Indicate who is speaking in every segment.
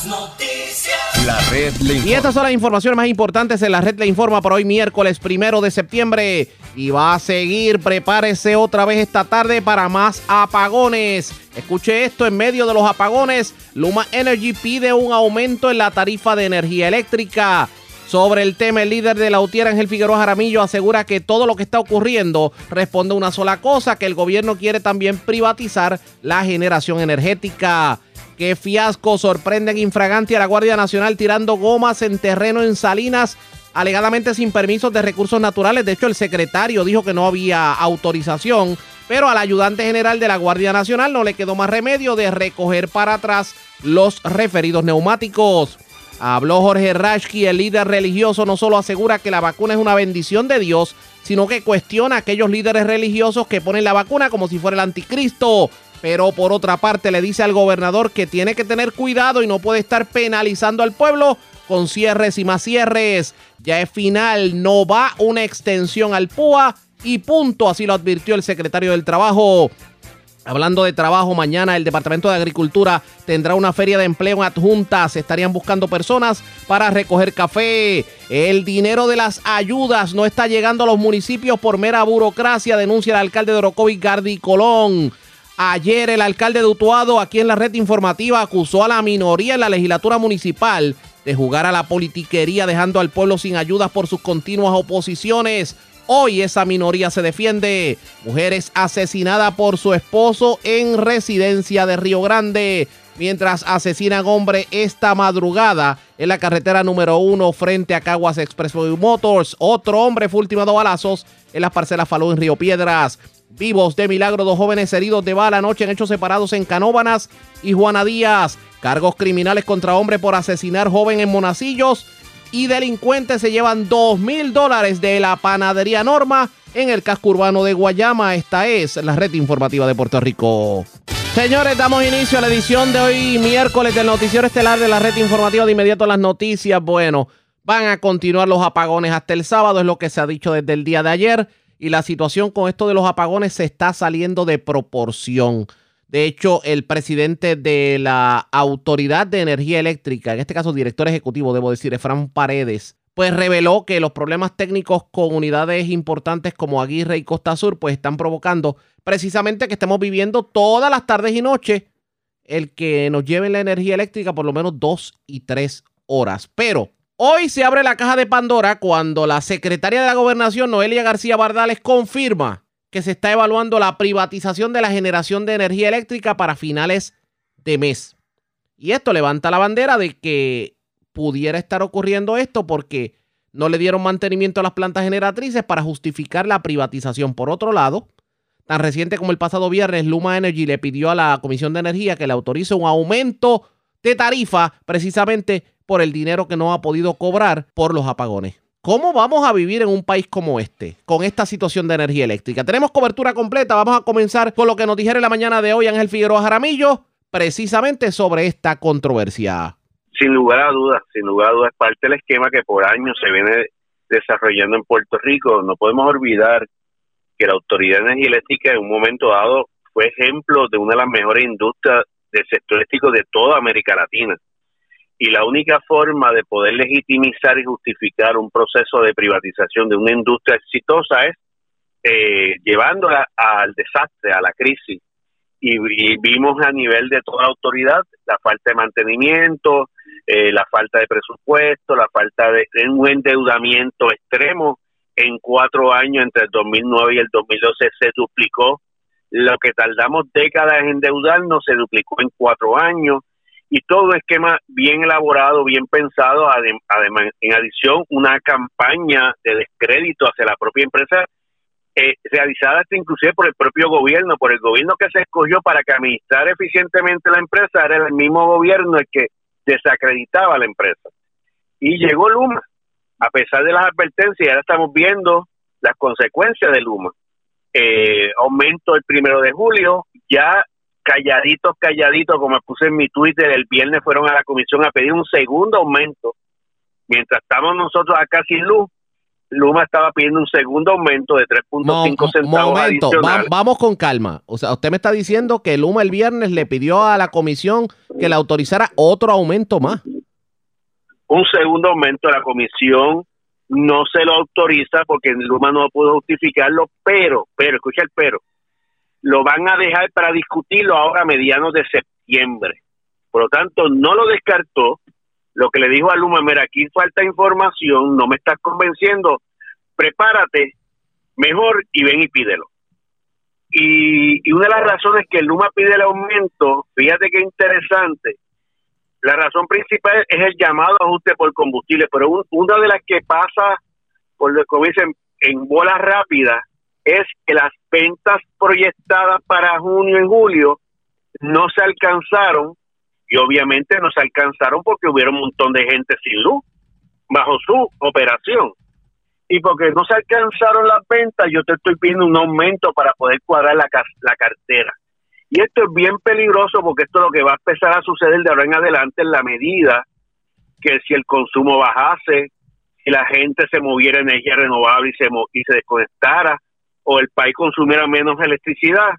Speaker 1: Las noticias. La red le
Speaker 2: Y estas son las informaciones más importantes en la red le informa por hoy miércoles primero de septiembre. Y va a seguir, prepárese otra vez esta tarde para más apagones. Escuche esto, en medio de los apagones, Luma Energy pide un aumento en la tarifa de energía eléctrica. Sobre el tema, el líder de la UTIER, Ángel Figueroa Jaramillo, asegura que todo lo que está ocurriendo responde a una sola cosa, que el gobierno quiere también privatizar la generación energética. Qué fiasco sorprenden infragante a la Guardia Nacional tirando gomas en terreno en Salinas, alegadamente sin permisos de recursos naturales. De hecho, el secretario dijo que no había autorización, pero al ayudante general de la Guardia Nacional no le quedó más remedio de recoger para atrás los referidos neumáticos. Habló Jorge Rashki, el líder religioso, no solo asegura que la vacuna es una bendición de Dios, sino que cuestiona a aquellos líderes religiosos que ponen la vacuna como si fuera el anticristo. Pero por otra parte le dice al gobernador que tiene que tener cuidado y no puede estar penalizando al pueblo con cierres y más cierres. Ya es final, no va una extensión al PUA y punto, así lo advirtió el secretario del Trabajo. Hablando de trabajo, mañana el Departamento de Agricultura tendrá una feria de empleo adjunta. Se estarían buscando personas para recoger café. El dinero de las ayudas no está llegando a los municipios por mera burocracia, denuncia el alcalde de Gardi Colón. Ayer el alcalde de Utuado, aquí en la red informativa, acusó a la minoría en la legislatura municipal de jugar a la politiquería, dejando al pueblo sin ayudas por sus continuas oposiciones. Hoy esa minoría se defiende. Mujeres asesinada por su esposo en residencia de Río Grande. Mientras asesinan hombre esta madrugada en la carretera número uno frente a Caguas Expressway Motors. Otro hombre fue ultimado balazos en las parcelas Falú en Río Piedras. Vivos de milagro, dos jóvenes heridos de bala anoche en hechos separados en Canóbanas y Juana Díaz. Cargos criminales contra hombre por asesinar joven en Monacillos y delincuentes se llevan dos mil dólares de la panadería Norma en el casco urbano de Guayama. Esta es la red informativa de Puerto Rico. Señores, damos inicio a la edición de hoy, miércoles, del Noticiero Estelar de la red informativa. De inmediato las noticias. Bueno, van a continuar los apagones hasta el sábado, es lo que se ha dicho desde el día de ayer. Y la situación con esto de los apagones se está saliendo de proporción. De hecho, el presidente de la Autoridad de Energía Eléctrica, en este caso director ejecutivo, debo decir, Efran Paredes, pues reveló que los problemas técnicos con unidades importantes como Aguirre y Costa Sur, pues están provocando precisamente que estemos viviendo todas las tardes y noches el que nos lleven la energía eléctrica por lo menos dos y tres horas. Pero hoy se abre la caja de Pandora cuando la secretaria de la gobernación, Noelia García Bardales, confirma que se está evaluando la privatización de la generación de energía eléctrica para finales de mes. Y esto levanta la bandera de que pudiera estar ocurriendo esto porque no le dieron mantenimiento a las plantas generatrices para justificar la privatización. Por otro lado, tan reciente como el pasado viernes, Luma Energy le pidió a la Comisión de Energía que le autorice un aumento de tarifa precisamente por el dinero que no ha podido cobrar por los apagones. ¿Cómo vamos a vivir en un país como este, con esta situación de energía eléctrica? Tenemos cobertura completa. Vamos a comenzar con lo que nos dijeron la mañana de hoy Ángel Figueroa Jaramillo, precisamente sobre esta controversia.
Speaker 3: Sin lugar a dudas, sin lugar a dudas, es parte del esquema que por años se viene desarrollando en Puerto Rico. No podemos olvidar que la Autoridad de Energía Eléctrica en un momento dado fue ejemplo de una de las mejores industrias del sector eléctrico de toda América Latina y la única forma de poder legitimizar y justificar un proceso de privatización de una industria exitosa es eh, llevándola al desastre, a la crisis. Y, vimos a nivel de toda autoridad la falta de mantenimiento, eh, la falta de presupuesto, la falta de, un endeudamiento extremo. En cuatro años, entre el 2009 y el 2012, se duplicó. Lo que tardamos décadas en endeudarnos se duplicó en cuatro años y todo esquema bien elaborado, bien pensado, además, en adición, una campaña de descrédito hacia la propia empresa, eh, realizada hasta inclusive por el propio gobierno, por el gobierno que se escogió para que administrar eficientemente la empresa, era el mismo gobierno el que desacreditaba la empresa. Y llegó Luma, a pesar de las advertencias, ahora estamos viendo las consecuencias de Luma. Eh, aumento el primero de julio, ya calladitos, calladitos, como puse en mi Twitter, el viernes fueron a la comisión a pedir un segundo aumento. Mientras estamos nosotros acá sin luz, Luma estaba pidiendo un segundo aumento de 3.5 centavos
Speaker 2: momento, vamos con calma. O sea, usted me está diciendo que Luma el viernes le pidió a la comisión que le autorizara otro aumento más.
Speaker 3: Un segundo aumento de la comisión no se lo autoriza porque Luma no pudo justificarlo, pero, pero, escucha el pero, lo van a dejar para discutirlo ahora a medianos de septiembre. Por lo tanto, no lo descartó, lo que le dijo a Luma, mira, aquí falta información, no me estás convenciendo, prepárate mejor y ven y pídelo. Y, una de las razones que Luma pide el aumento, fíjate qué interesante, la razón principal es el llamado ajuste por combustible, pero una de las que pasa, por lo que dicen, en bola rápida, es que las ventas proyectadas para junio y julio no se alcanzaron y obviamente no se alcanzaron porque hubiera un montón de gente sin luz bajo su operación. Y porque no se alcanzaron las ventas, yo te estoy pidiendo un aumento para poder cuadrar la, la cartera. Y esto es bien peligroso porque esto es lo que va a empezar a suceder de ahora en adelante en la medida que si el consumo bajase, si la gente se moviera energía renovable y se, y se desconectara, o el país consumiera menos electricidad,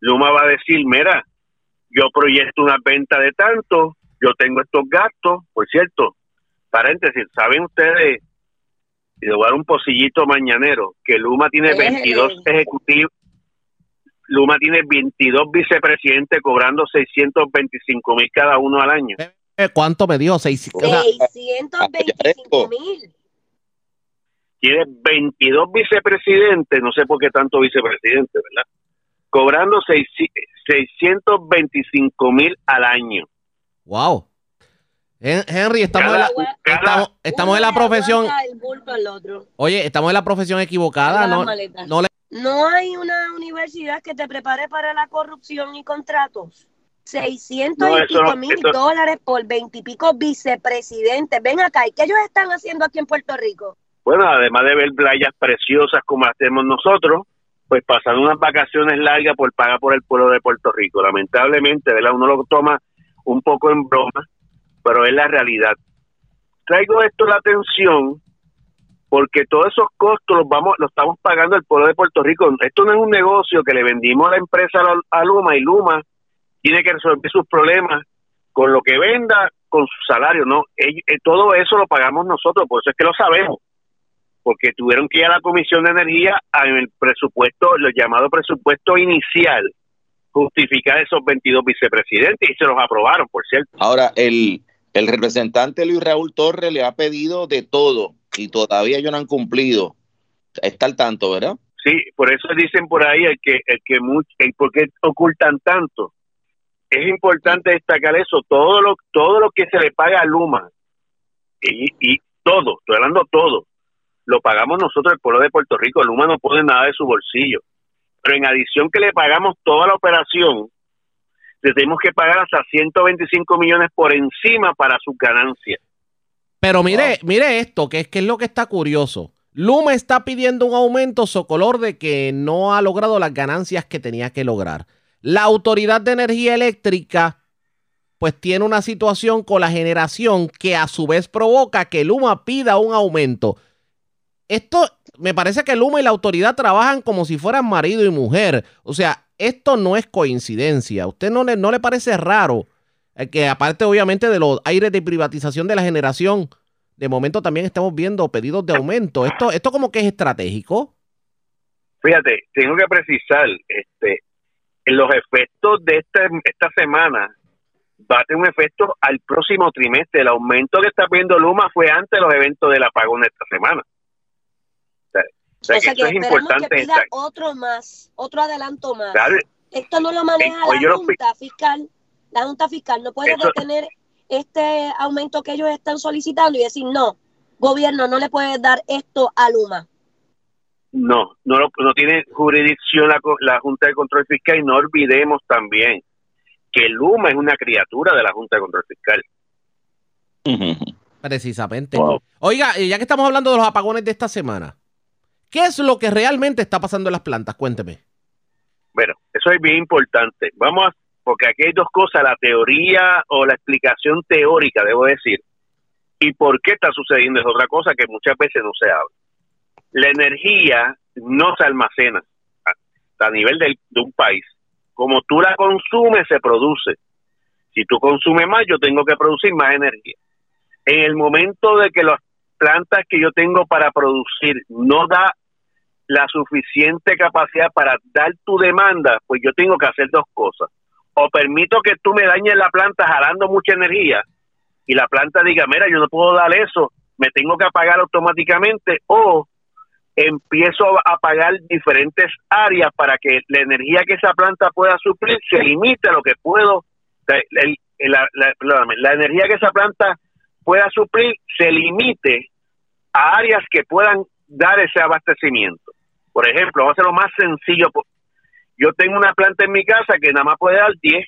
Speaker 3: Luma va a decir, mira, yo proyecto una venta de tanto, yo tengo estos gastos, por cierto, paréntesis, ¿saben ustedes? Y le voy a dar un pocillito mañanero, que Luma tiene 22 ejecutivos, Luma tiene 22 vicepresidentes cobrando 625 mil cada uno al año.
Speaker 2: Eh, eh, ¿Cuánto me dio?
Speaker 4: 625 mil.
Speaker 3: Tiene 22 vicepresidentes, no sé por qué tanto vicepresidente, ¿verdad? cobrando 625 mil al año.
Speaker 2: Wow. Henry, estamos, en la, estamos, en la profesión. Oye, estamos en la profesión equivocada. No,
Speaker 4: no, hay una universidad que te prepare para la corrupción y contratos. 600 mil dólares por 20 y pico vicepresidentes. Ven acá, ¿y qué ellos están haciendo aquí en Puerto Rico?
Speaker 3: Bueno, además de ver playas preciosas como hacemos nosotros, pues pasan unas vacaciones largas por pagar por el pueblo de Puerto Rico. Lamentablemente, ¿verdad? Uno lo toma un poco en broma, pero es la realidad. Traigo esto a la atención porque todos esos costos los vamos los estamos pagando el pueblo de Puerto Rico. Esto no es un negocio que le vendimos a la empresa a Luma y Luma tiene que resolver sus problemas con lo que venda, con su salario, no. Eh, todo eso lo pagamos nosotros, por eso es que lo sabemos porque tuvieron que ir a la Comisión de Energía en el presupuesto, lo llamado presupuesto inicial, justificar esos 22 vicepresidentes y se los aprobaron, por cierto.
Speaker 5: Ahora, el, el representante Luis Raúl Torres le ha pedido de todo y todavía ellos no han cumplido. Está al tanto, ¿verdad?
Speaker 3: Sí, por eso dicen por ahí el que, el que mucho, el por qué ocultan tanto. Es importante destacar eso, todo lo, todo lo que se le paga a Luma, y, y todo, estoy hablando todo, lo pagamos nosotros, el pueblo de Puerto Rico. Luma no pone nada de su bolsillo. Pero en adición que le pagamos toda la operación, le tenemos que pagar hasta 125 millones por encima para sus ganancias.
Speaker 2: Pero mire, mire esto, que es, que es lo que está curioso. Luma está pidiendo un aumento socolor de que no ha logrado las ganancias que tenía que lograr. La Autoridad de Energía Eléctrica pues tiene una situación con la generación que a su vez provoca que Luma pida un aumento esto me parece que Luma y la autoridad trabajan como si fueran marido y mujer. O sea, esto no es coincidencia. ¿A usted no le, no le parece raro que aparte obviamente de los aires de privatización de la generación, de momento también estamos viendo pedidos de aumento? Esto, esto como que es estratégico.
Speaker 3: Fíjate, tengo que precisar, este, los efectos de esta, esta semana va a tener un efecto al próximo trimestre. El aumento que está viendo Luma fue antes de los eventos del apagón de esta semana.
Speaker 4: O sea, que, es importante que pida otro más, otro adelanto más. Esto no lo maneja la Junta Fiscal. La Junta Fiscal no puede detener este aumento que ellos están solicitando y decir, no, gobierno, no le puede dar esto a Luma.
Speaker 3: No, no, no tiene jurisdicción la, la Junta de Control Fiscal y no olvidemos también que Luma es una criatura de la Junta de Control Fiscal.
Speaker 2: Precisamente. Oiga, ya que estamos hablando de los apagones de esta semana, ¿qué es lo que realmente está pasando en las plantas? Cuénteme.
Speaker 3: Bueno, eso es bien importante. Vamos a, porque aquí hay dos cosas, la teoría o la explicación teórica, debo decir, y por qué está sucediendo es otra cosa que muchas veces no se habla. La energía no se almacena a, nivel de un país. Como tú la consumes, se produce. Si tú consumes más, yo tengo que producir más energía. En el momento de que las plantas que yo tengo para producir no da la suficiente capacidad para dar tu demanda, pues yo tengo que hacer dos cosas. O permito que tú me dañes la planta jalando mucha energía y la planta diga, mira, yo no puedo dar eso, me tengo que apagar automáticamente, o empiezo a pagar diferentes áreas para que la energía que esa planta pueda suplir se limite a lo que puedo, la, energía que esa planta pueda suplir se limite a áreas que puedan dar ese abastecimiento. Por ejemplo, vamos a hacer lo más sencillo. Yo tengo una planta en mi casa que nada más puede dar 10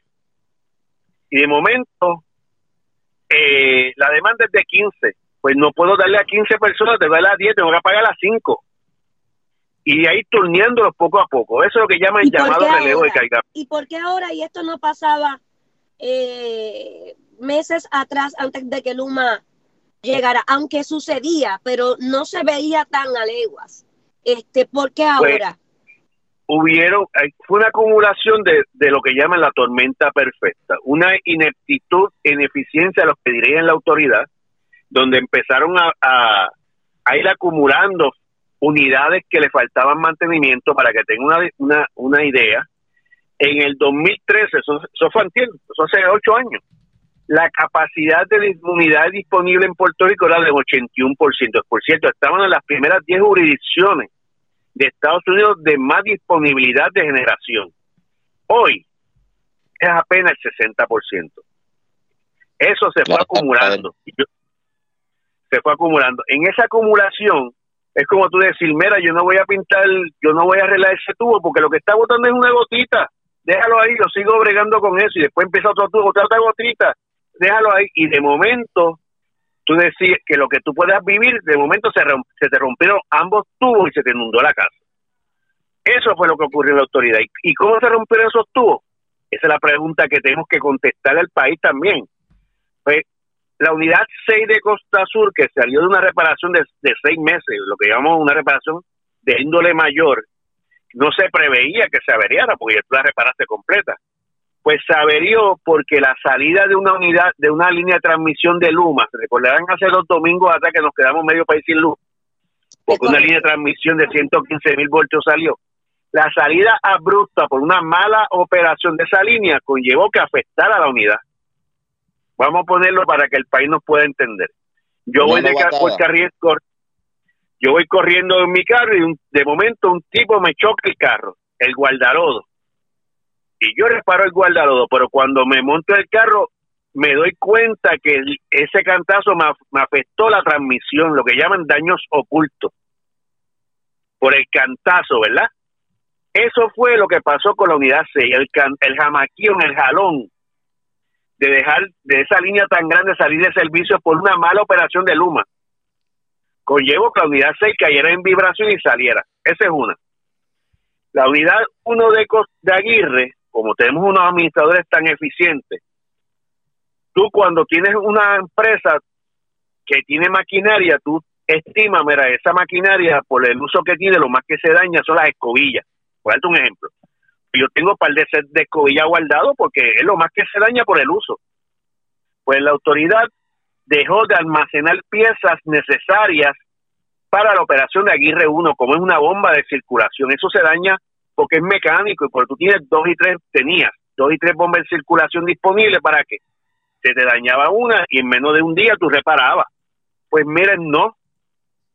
Speaker 3: y de momento eh, la demanda es de 15. Pues no puedo darle a 15 personas, te darle a 10, tengo que pagar a 5. Y ahí turneándolos poco a poco. Eso es lo que llaman el llamado relevo de carga.
Speaker 4: ¿Y por qué ahora, y esto no pasaba eh, meses atrás, antes de que Luma llegara, aunque sucedía, pero no se veía tan a leguas? Este, ¿Por qué pues, ahora?
Speaker 3: Hubieron, fue una acumulación de, de, lo que llaman la tormenta perfecta, una ineptitud, ineficiencia, los que dirían la autoridad, donde empezaron a, a, ir acumulando unidades que le faltaban mantenimiento para que tengan una, una, una idea. En el 2013, eso, eso fue eso hace ocho años, la capacidad de unidades disponible en Puerto Rico era del 81%. Por cierto, estaban en las primeras 10 jurisdicciones de Estados Unidos de más disponibilidad de generación. Hoy es apenas el 60%. Eso se fue acumulando. Se fue acumulando. En esa acumulación es como tú decir, mira, yo no voy a pintar, yo no voy a arreglar ese tubo porque lo que está botando es una gotita. Déjalo ahí, yo sigo bregando con eso y después empieza otro tubo, otra, otra gotita. Déjalo ahí y de momento tú decís que lo que tú puedas vivir, de momento se, se te rompieron ambos tubos y se te inundó la casa. Eso fue lo que ocurrió en la autoridad. ¿Y, cómo se rompieron esos tubos? Esa es la pregunta que tenemos que contestar al país también. Pues la unidad 6 de Costa Sur, que salió de una reparación de, de seis meses, lo que llamamos una reparación de índole mayor, no se preveía que se averiara porque tú la reparaste completa pues se averió porque la salida de una unidad, de una línea de transmisión de Luma, se recordarán hace dos domingos hasta que nos quedamos medio país sin luz, porque una línea de transmisión de 115 mil voltios salió. La salida abrupta por una mala operación de esa línea conllevó que afectara a la unidad. Vamos a ponerlo para que el país nos pueda entender. Yo voy de yo voy corriendo en mi carro y de momento un tipo me choca el carro, el guardarodo y yo reparo el guardalodo, pero cuando me monto el carro me doy cuenta que ese cantazo me, afectó la transmisión, lo que llaman daños ocultos, por el cantazo, ¿verdad? Eso fue lo que pasó con la unidad 6, el, el jamaquío el jalón de dejar de esa línea tan grande salir de servicio por una mala operación de Luma. Conllevo que la unidad 6 cayera en vibración y saliera. Esa es una. La unidad 1 de, de Aguirre como tenemos unos administradores tan eficientes, tú cuando tienes una empresa que tiene maquinaria, tú estimas, mira, esa maquinaria por el uso que tiene, lo más que se daña son las escobillas. Por darte un ejemplo. Yo tengo par de set de escobillas guardado porque es lo más que se daña por el uso. Pues la autoridad dejó de almacenar piezas necesarias para la operación de Aguirre 1, como es una bomba de circulación. Eso se daña porque es mecánico y porque tú tienes dos y tres, tenías dos y tres bombas de circulación disponibles para que se te dañaba una y en menos de un día tú reparabas. Pues miren, no.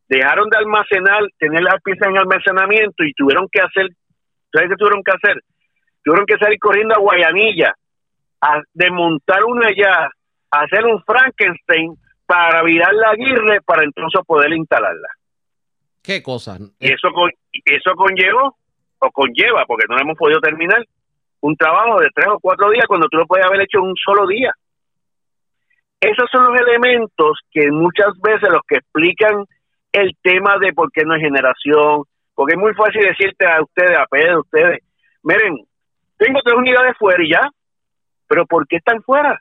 Speaker 3: Dejaron de almacenar, tener las piezas en almacenamiento y tuvieron que hacer, ¿sabes qué tuvieron que hacer? Tuvieron que salir corriendo a Guayanilla, a desmontar una ya, a hacer un Frankenstein para virar la aguirre para entonces poder instalarla.
Speaker 2: ¿Qué cosa?
Speaker 3: Y eso, eso conllevó o conlleva, porque no hemos podido terminar, un trabajo de tres o cuatro días cuando tú lo puedes haber hecho en un solo día. esos son los elementos que muchas veces los que explican el tema de por qué no hay generación, porque es muy fácil decirte a ustedes, a Pedro, a ustedes, miren, tengo tres unidades fuera y ya, pero ¿por qué están fuera?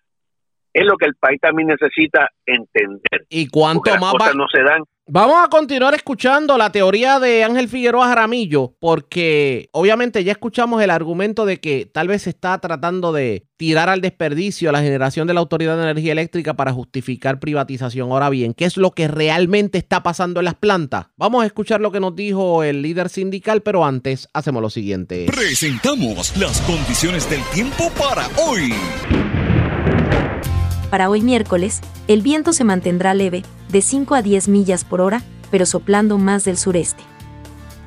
Speaker 3: Es lo que el país también necesita entender.
Speaker 2: ¿Y cuánto más
Speaker 3: cosas no se dan?
Speaker 2: Vamos a continuar escuchando la teoría de Ángel Figueroa Jaramillo, porque obviamente ya escuchamos el argumento de que tal vez se está tratando de tirar al desperdicio a la generación de la Autoridad de Energía Eléctrica para justificar privatización. Ahora bien, ¿qué es lo que realmente está pasando en las plantas? Vamos a escuchar lo que nos dijo el líder sindical, pero antes hacemos lo siguiente.
Speaker 1: Presentamos las condiciones del tiempo para hoy.
Speaker 6: Para hoy miércoles, el viento se mantendrá leve, de 5 a 10 millas por hora, pero soplando más del sureste.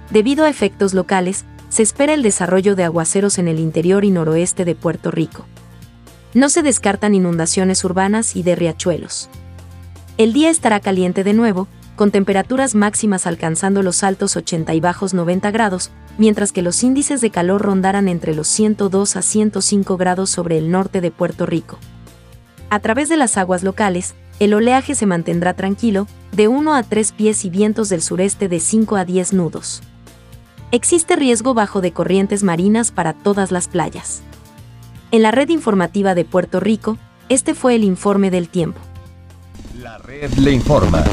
Speaker 6: Debido a efectos locales, se espera el desarrollo de aguaceros en el interior y noroeste de Puerto Rico. No se descartan inundaciones urbanas y de riachuelos. El día estará caliente de nuevo, con temperaturas máximas alcanzando los altos 80 y bajos 90 grados, mientras que los índices de calor rondarán entre los 102 a 105 grados sobre el norte de Puerto Rico. A través de las aguas locales, el oleaje se mantendrá tranquilo, de 1 a 3 pies y vientos del sureste de 5 a 10 nudos. Existe riesgo bajo de corrientes marinas para todas las playas. En la red informativa de Puerto Rico, este fue el informe del tiempo.
Speaker 1: La red le informa.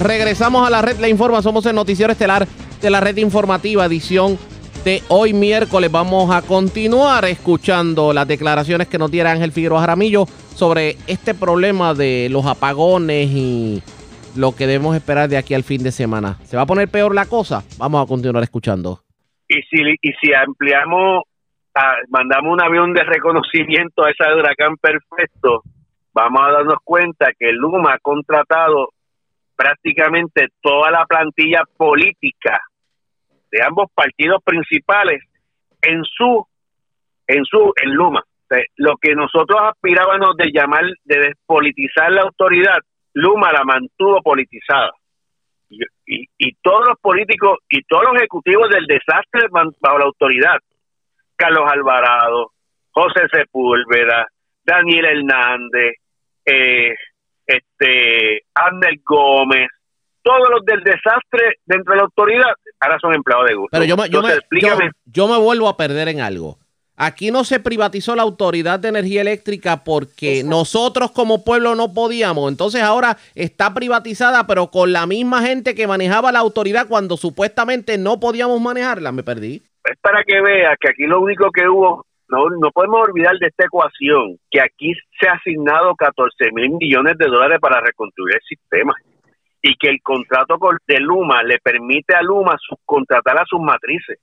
Speaker 2: Regresamos a la red le informa, somos el noticiero estelar de la red informativa, edición de hoy miércoles. Vamos a continuar escuchando las declaraciones que nos diera Ángel Figueroa Jaramillo sobre este problema de los apagones y lo que debemos esperar de aquí al fin de semana. ¿Se va a poner peor la cosa? Vamos a continuar escuchando.
Speaker 3: Y si, y si ampliamos, mandamos un avión de reconocimiento a ese huracán perfecto, vamos a darnos cuenta que Luma ha contratado prácticamente toda la plantilla política de ambos partidos principales en su en su en Luma. lo que nosotros aspirábamos de llamar de despolitizar la autoridad, Luma la mantuvo politizada. Y, y, todos los políticos y todos los ejecutivos del desastre bajo la autoridad, Carlos Alvarado, José Sepúlveda, Daniel Hernández, eh, este, Andel Gómez, todos los del desastre dentro de la autoridad ahora son empleados de gusto.
Speaker 2: Pero yo me, yo, yo, me vuelvo a perder en algo. Aquí no se privatizó la autoridad de energía eléctrica porque nosotros como pueblo no podíamos. Entonces ahora está privatizada, pero con la misma gente que manejaba la autoridad cuando supuestamente no podíamos manejarla. Me perdí.
Speaker 3: Es para que veas que aquí lo único que hubo, no, no podemos olvidar de esta ecuación, que aquí se ha asignado 14 mil millones de dólares para reconstruir el sistema y que el contrato de Luma le permite a Luma subcontratar a sus matrices.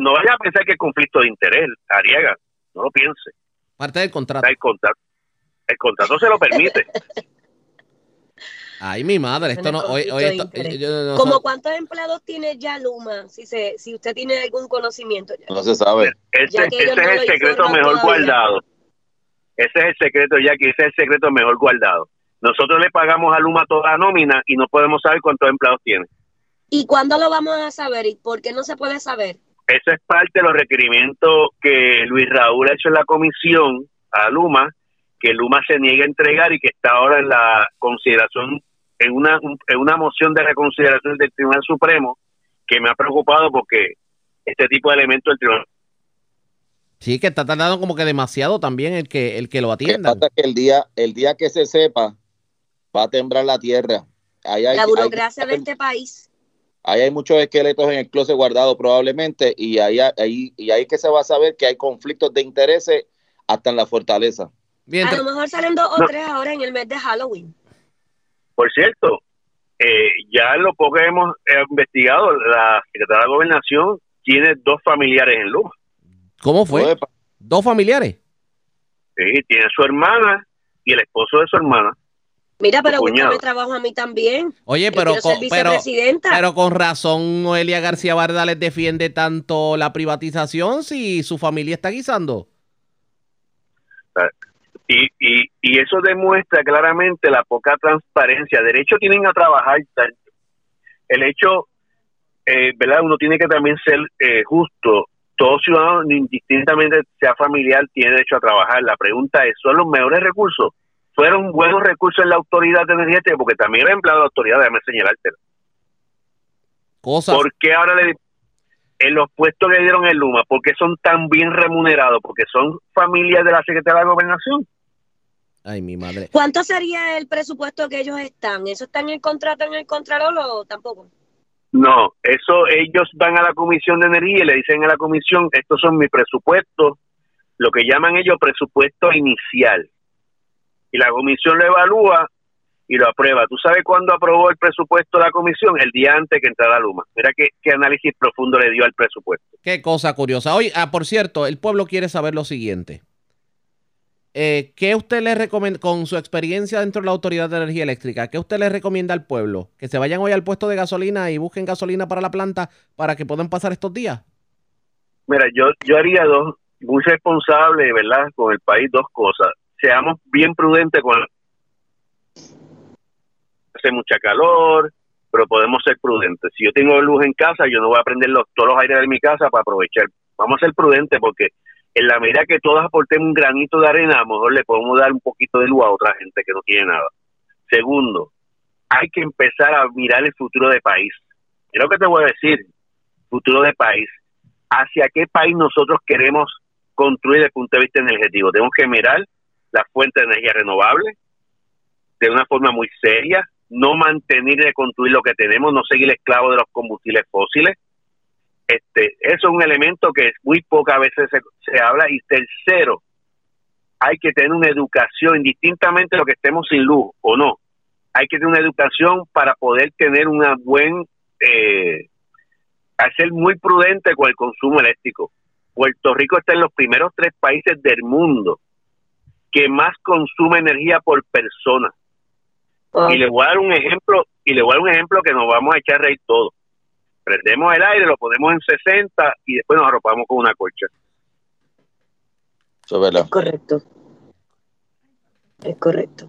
Speaker 3: No vaya a pensar que es conflicto de interés, Ariega, no lo piense.
Speaker 2: Parte del contrato.
Speaker 3: El contrato, el contrato se lo permite.
Speaker 2: Ay, mi madre, esto no. Hoy, hoy
Speaker 4: ¿Cómo cuántos empleados tiene ya Luma? Si se, si usted tiene algún conocimiento.
Speaker 5: No se sabe.
Speaker 3: Ese, es el secreto mejor guardado. Ese es el secreto, ya que ese es el secreto mejor guardado. Nosotros le pagamos a Luma toda la nómina y no podemos saber cuántos empleados tiene.
Speaker 4: ¿Y cuándo lo vamos a saber? ¿Y por qué no se puede saber?
Speaker 3: Eso es parte de los requerimientos que Luis Raúl ha hecho en la comisión a Luma, que Luma se niega a entregar y que está ahora en la consideración, en una, en una moción de reconsideración del Tribunal Supremo, que me ha preocupado porque este tipo de elementos del Tribunal
Speaker 2: Sí, que está tardando como que demasiado también el que el que lo atienda.
Speaker 5: que el día el día que se sepa va a temblar la tierra.
Speaker 4: la burocracia de este país.
Speaker 5: Ahí hay muchos esqueletos en el closet guardado probablemente y ahí, ahí, y ahí que se va a saber que hay conflictos de intereses hasta en la fortaleza.
Speaker 4: a lo mejor salen dos o tres ahora en el mes de Halloween.
Speaker 3: Por cierto, eh, ya lo poco que hemos investigado, la Secretaría de Gobernación tiene dos familiares en Luma.
Speaker 2: ¿Cómo fue? ¿Dos familiares?
Speaker 3: Sí, tiene su hermana y el esposo de su hermana.
Speaker 4: Mira, pero me trabajo a mí también.
Speaker 2: Oye, pero con, pero, con razón Noelia García Barda les defiende tanto la privatización si su familia está guisando.
Speaker 3: Y, y, y eso demuestra claramente la poca transparencia. Derecho tienen a trabajar. El hecho, eh, ¿verdad? Uno tiene que también ser eh, justo. Todo ciudadano, indistintamente sea familiar, tiene derecho a trabajar. La pregunta es, ¿son los mejores recursos? Fueron buenos recursos en la autoridad de energética, porque también era empleado de la autoridad, déjame señalártelo.
Speaker 2: Cosas.
Speaker 3: ¿Por qué ahora le, en los puestos que dieron en Luma? ¿Por qué son tan bien remunerados? Porque son familias de la Secretaría de Gobernación.
Speaker 2: Ay, mi madre.
Speaker 4: ¿Cuánto sería el presupuesto que ellos están? ¿Eso está en el contrato, en el Contralor o tampoco?
Speaker 3: No, eso ellos van a la Comisión de Energía y le dicen a la Comisión, estos son mis presupuestos, lo que llaman ellos presupuesto inicial. Y la Comisión lo evalúa y lo aprueba. ¿Tú sabes cuándo aprobó el presupuesto la Comisión? El día antes que entrara Luma. Mira qué, qué análisis profundo le dio al presupuesto.
Speaker 2: Qué cosa curiosa. Hoy, ah, por cierto, el pueblo quiere saber lo siguiente. Eh, ¿Qué usted le recomienda, con su experiencia dentro de la Autoridad de Energía Eléctrica, qué usted le recomienda al pueblo? ¿Que se vayan hoy al puesto de gasolina y busquen gasolina para la planta para que puedan pasar estos días?
Speaker 3: Mira, yo, yo haría dos, muy responsable, ¿verdad? Con el país, dos cosas. Seamos bien prudentes con... Hace mucha calor, pero podemos ser prudentes. Si yo tengo luz en casa, yo no voy a prender los, todos los aires de mi casa para aprovechar. Vamos a ser prudentes porque en la medida que todos aportemos un granito de arena, a lo mejor le podemos dar un poquito de luz a otra gente que no tiene nada. Segundo, hay que empezar a mirar el futuro del país. Es lo que te voy a decir, futuro del país. ¿Hacia qué país nosotros queremos construir desde el punto de vista energético? Tenemos que mirar la fuente de energía renovable de una forma muy seria, no mantener y construir lo que tenemos, no seguir esclavo de los combustibles fósiles, este, eso es un elemento que muy pocas veces se, habla. Y tercero, hay que tener una educación, indistintamente de lo que estemos sin luz o no. Hay que tener una educación para poder tener una buen, eh, ser muy prudente con el consumo eléctrico. Puerto Rico está en los primeros tres países del mundo que más consume energía por persona. Y le voy a dar un ejemplo, y le voy a dar un ejemplo que nos vamos a echar reír todos prendemos el aire, lo ponemos en 60 y después nos arropamos con una colcha.
Speaker 4: Eso es correcto. Es correcto.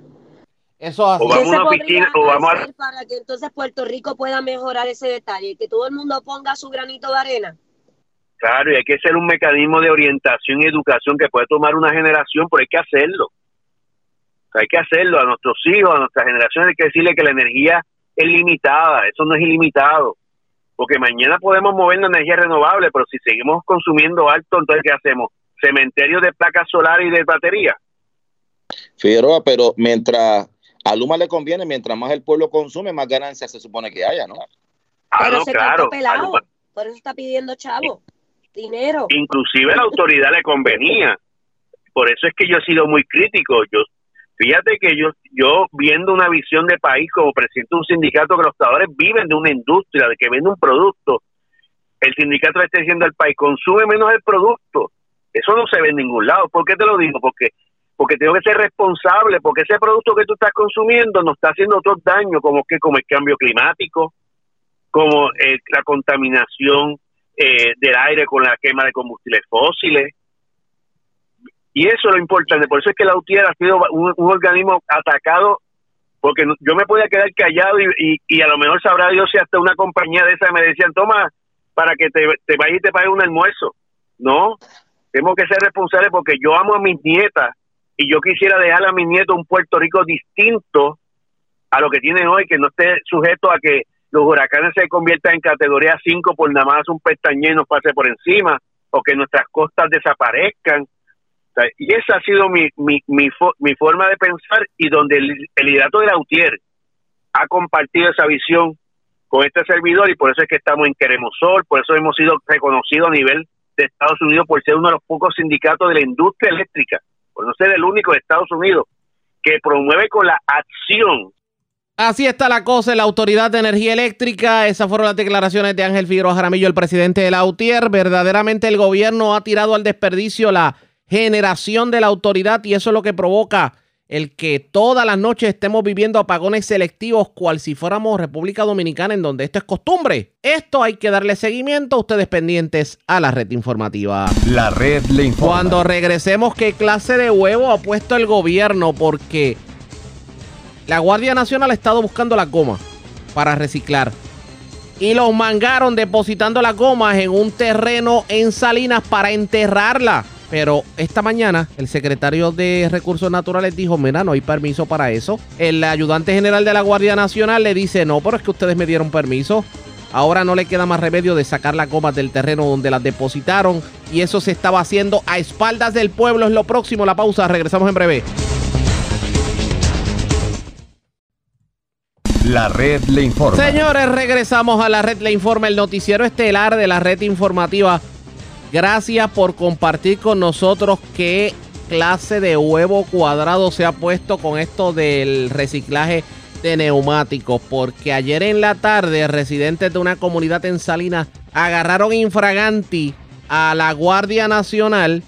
Speaker 2: Eso hace.
Speaker 4: O vamos a una piscina, o vamos a... Para que entonces Puerto Rico pueda mejorar ese detalle, que todo el mundo ponga su granito de arena.
Speaker 3: Claro, y hay que hacer un mecanismo de orientación y educación que puede tomar una generación, pero hay que hacerlo. Hay que hacerlo a nuestros hijos, a nuestras generaciones, hay que decirle que la energía es limitada, eso no es ilimitado porque mañana podemos mover la energía renovable, pero si seguimos consumiendo alto, entonces ¿qué hacemos? Cementerio de placas solares y de baterías.
Speaker 5: Figueroa, pero mientras a Luma le conviene, mientras más el pueblo consume, más ganancias se supone que haya, ¿no?
Speaker 3: Ah, no, claro.
Speaker 4: por eso está pidiendo chavo, dinero.
Speaker 3: Inclusive la autoridad le convenía. Por eso es que yo he sido muy crítico. Yo Fíjate que yo, yo viendo una visión de país como presidente de un sindicato que los trabajadores viven de una industria, de que vende un producto, el sindicato le está diciendo al país, consume menos el producto. Eso no se ve en ningún lado. ¿Por qué te lo digo? Porque porque tengo que ser responsable, porque ese producto que tú estás consumiendo nos está haciendo otros daños, como que como el cambio climático, como eh, la contaminación eh, del aire con la quema de combustibles fósiles, y eso es lo importante, por eso es que la UTIER ha sido un, organismo atacado, porque yo me podía quedar callado y, y, a lo mejor sabrá Dios si hasta una compañía de esa me decían, toma, para que te, te vayas y te pague un almuerzo. No, tenemos que ser responsables porque yo amo a mis nietas y yo quisiera dejar a mis nietos un Puerto Rico distinto a lo que tienen hoy, que no esté sujeto a que los huracanes se conviertan en categoría 5 por nada más un pestañeo nos pase por encima, o que nuestras costas desaparezcan, y esa ha sido mi, mi, mi, mi forma de pensar y donde el, el liderato de Lautier ha compartido esa visión con este servidor y por eso es que estamos en Queremosol, por eso hemos sido reconocidos a nivel de Estados Unidos por ser uno de los pocos sindicatos de la industria eléctrica, por no ser el único de Estados Unidos que promueve con la acción.
Speaker 2: Así está la cosa en la Autoridad de Energía Eléctrica. Esas fueron las declaraciones de Ángel Figueroa Jaramillo, el presidente de la UTIER. Verdaderamente el gobierno ha tirado al desperdicio la generación de la autoridad y eso es lo que provoca el que todas las noches estemos viviendo apagones selectivos cual si fuéramos República Dominicana en donde esto es costumbre. Esto hay que darle seguimiento a ustedes pendientes a la red informativa.
Speaker 1: La red le informa.
Speaker 2: Cuando regresemos, ¿qué clase de huevo ha puesto el gobierno? Porque la Guardia Nacional ha estado buscando la goma para reciclar. Y los mangaron depositando las gomas en un terreno en Salinas para enterrarla. Pero esta mañana el secretario de Recursos Naturales dijo, mira, no hay permiso para eso. El ayudante general de la Guardia Nacional le dice, no, pero es que ustedes me dieron permiso. Ahora no le queda más remedio de sacar las gomas del terreno donde las depositaron. Y eso se estaba haciendo a espaldas del pueblo. Es lo próximo. La pausa. Regresamos en breve.
Speaker 1: La red le informa.
Speaker 2: Señores, regresamos a la red le informa, el noticiero estelar de la red informativa. Gracias por compartir con nosotros qué clase de huevo cuadrado se ha puesto con esto del reciclaje de neumáticos. Porque ayer en la tarde, residentes de una comunidad en Salinas agarraron infraganti a la Guardia Nacional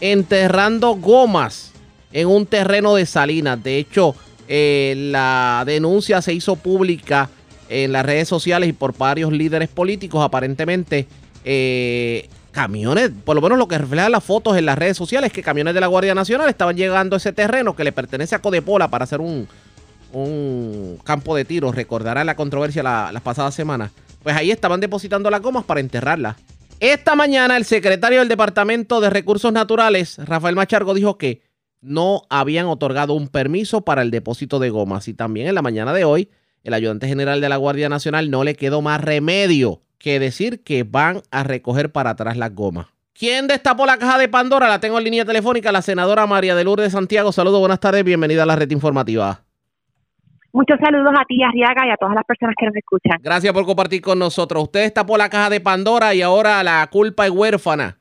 Speaker 2: enterrando gomas en un terreno de Salinas. De hecho, eh, la denuncia se hizo pública en las redes sociales y por varios líderes políticos. Aparentemente, eh, camiones, por lo menos lo que refleja las fotos en las redes sociales, es que camiones de la Guardia Nacional estaban llegando a ese terreno que le pertenece a Codepola para hacer un, un campo de tiro. Recordará la controversia las pasadas semanas. Pues ahí estaban depositando las gomas para enterrarlas. Esta mañana el secretario del Departamento de Recursos Naturales, Rafael Machargo, dijo que no habían otorgado un permiso para el depósito de gomas. Y también en la mañana de hoy, el ayudante general de la Guardia Nacional no le quedó más remedio que decir que van a recoger para atrás las gomas. ¿Quién destapó la caja de Pandora? La tengo en línea telefónica, la senadora María de Lourdes Santiago. Saludos, buenas tardes, bienvenida a la red informativa.
Speaker 7: Muchos saludos a ti, Arriaga, y a todas las personas que nos escuchan.
Speaker 2: Gracias por compartir con nosotros. Usted destapó la caja de Pandora y ahora la culpa es huérfana.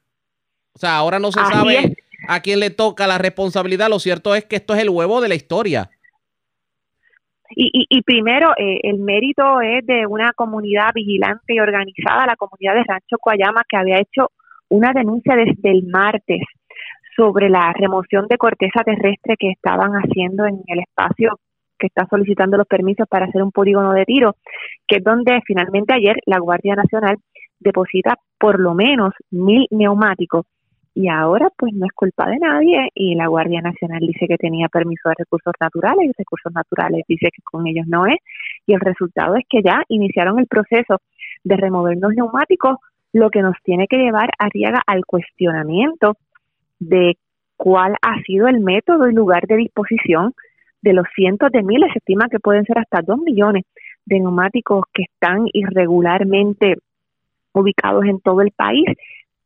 Speaker 2: O sea, ahora no se sabe a quién le toca la responsabilidad. Lo cierto es que esto es el huevo de la historia.
Speaker 7: Y, y, primero, eh, el mérito es de una comunidad vigilante y organizada, la comunidad de Rancho Coayama, que había hecho una denuncia desde el martes sobre la remoción de corteza terrestre que estaban haciendo en el espacio que está solicitando los permisos para hacer un polígono de tiro, que es donde finalmente ayer la Guardia Nacional deposita por lo menos mil neumáticos y ahora pues no es culpa de nadie y la Guardia Nacional dice que tenía permiso de recursos naturales y recursos naturales dice que con ellos no es y el resultado es que ya iniciaron el proceso de remover los neumáticos, lo que nos tiene que llevar a Riaga al cuestionamiento de cuál ha sido el método y lugar de disposición de los cientos de miles, se estima que pueden ser hasta dos millones de neumáticos que están irregularmente ubicados en todo el país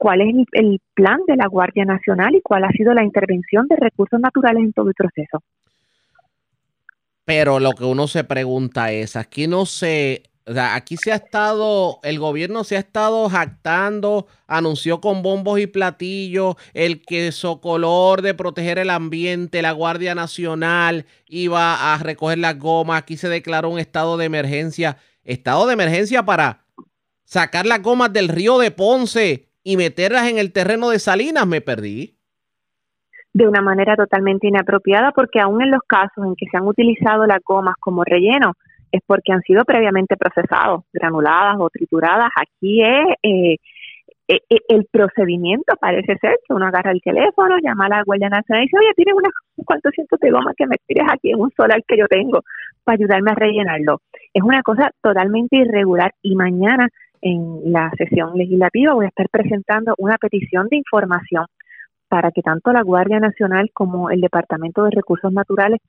Speaker 7: cuál es el, plan de la Guardia Nacional y cuál ha sido la intervención de recursos naturales en todo el proceso.
Speaker 2: Pero lo que uno se pregunta es, aquí no se, o sea, aquí se ha estado, el gobierno se ha estado jactando, anunció con bombos y platillos el que color de proteger el ambiente, la Guardia Nacional iba a recoger las gomas, aquí se declaró un estado de emergencia, estado de emergencia para sacar las gomas del río de Ponce y meterlas en el terreno de Salinas, me perdí.
Speaker 7: De una manera totalmente inapropiada, porque aún en los casos en que se han utilizado las gomas como relleno, es porque han sido previamente procesados, granuladas o trituradas. Aquí es eh, eh, eh, el procedimiento, parece ser que uno agarra el teléfono, llama a la Guardia Nacional y dice, oye, tienes unos cuantos cientos de gomas que me tires aquí en un solar que yo tengo para ayudarme a rellenarlo. Es una cosa totalmente irregular y mañana en la sesión legislativa voy a estar presentando una petición de información para que tanto la Guardia Nacional como el Departamento de Recursos Naturales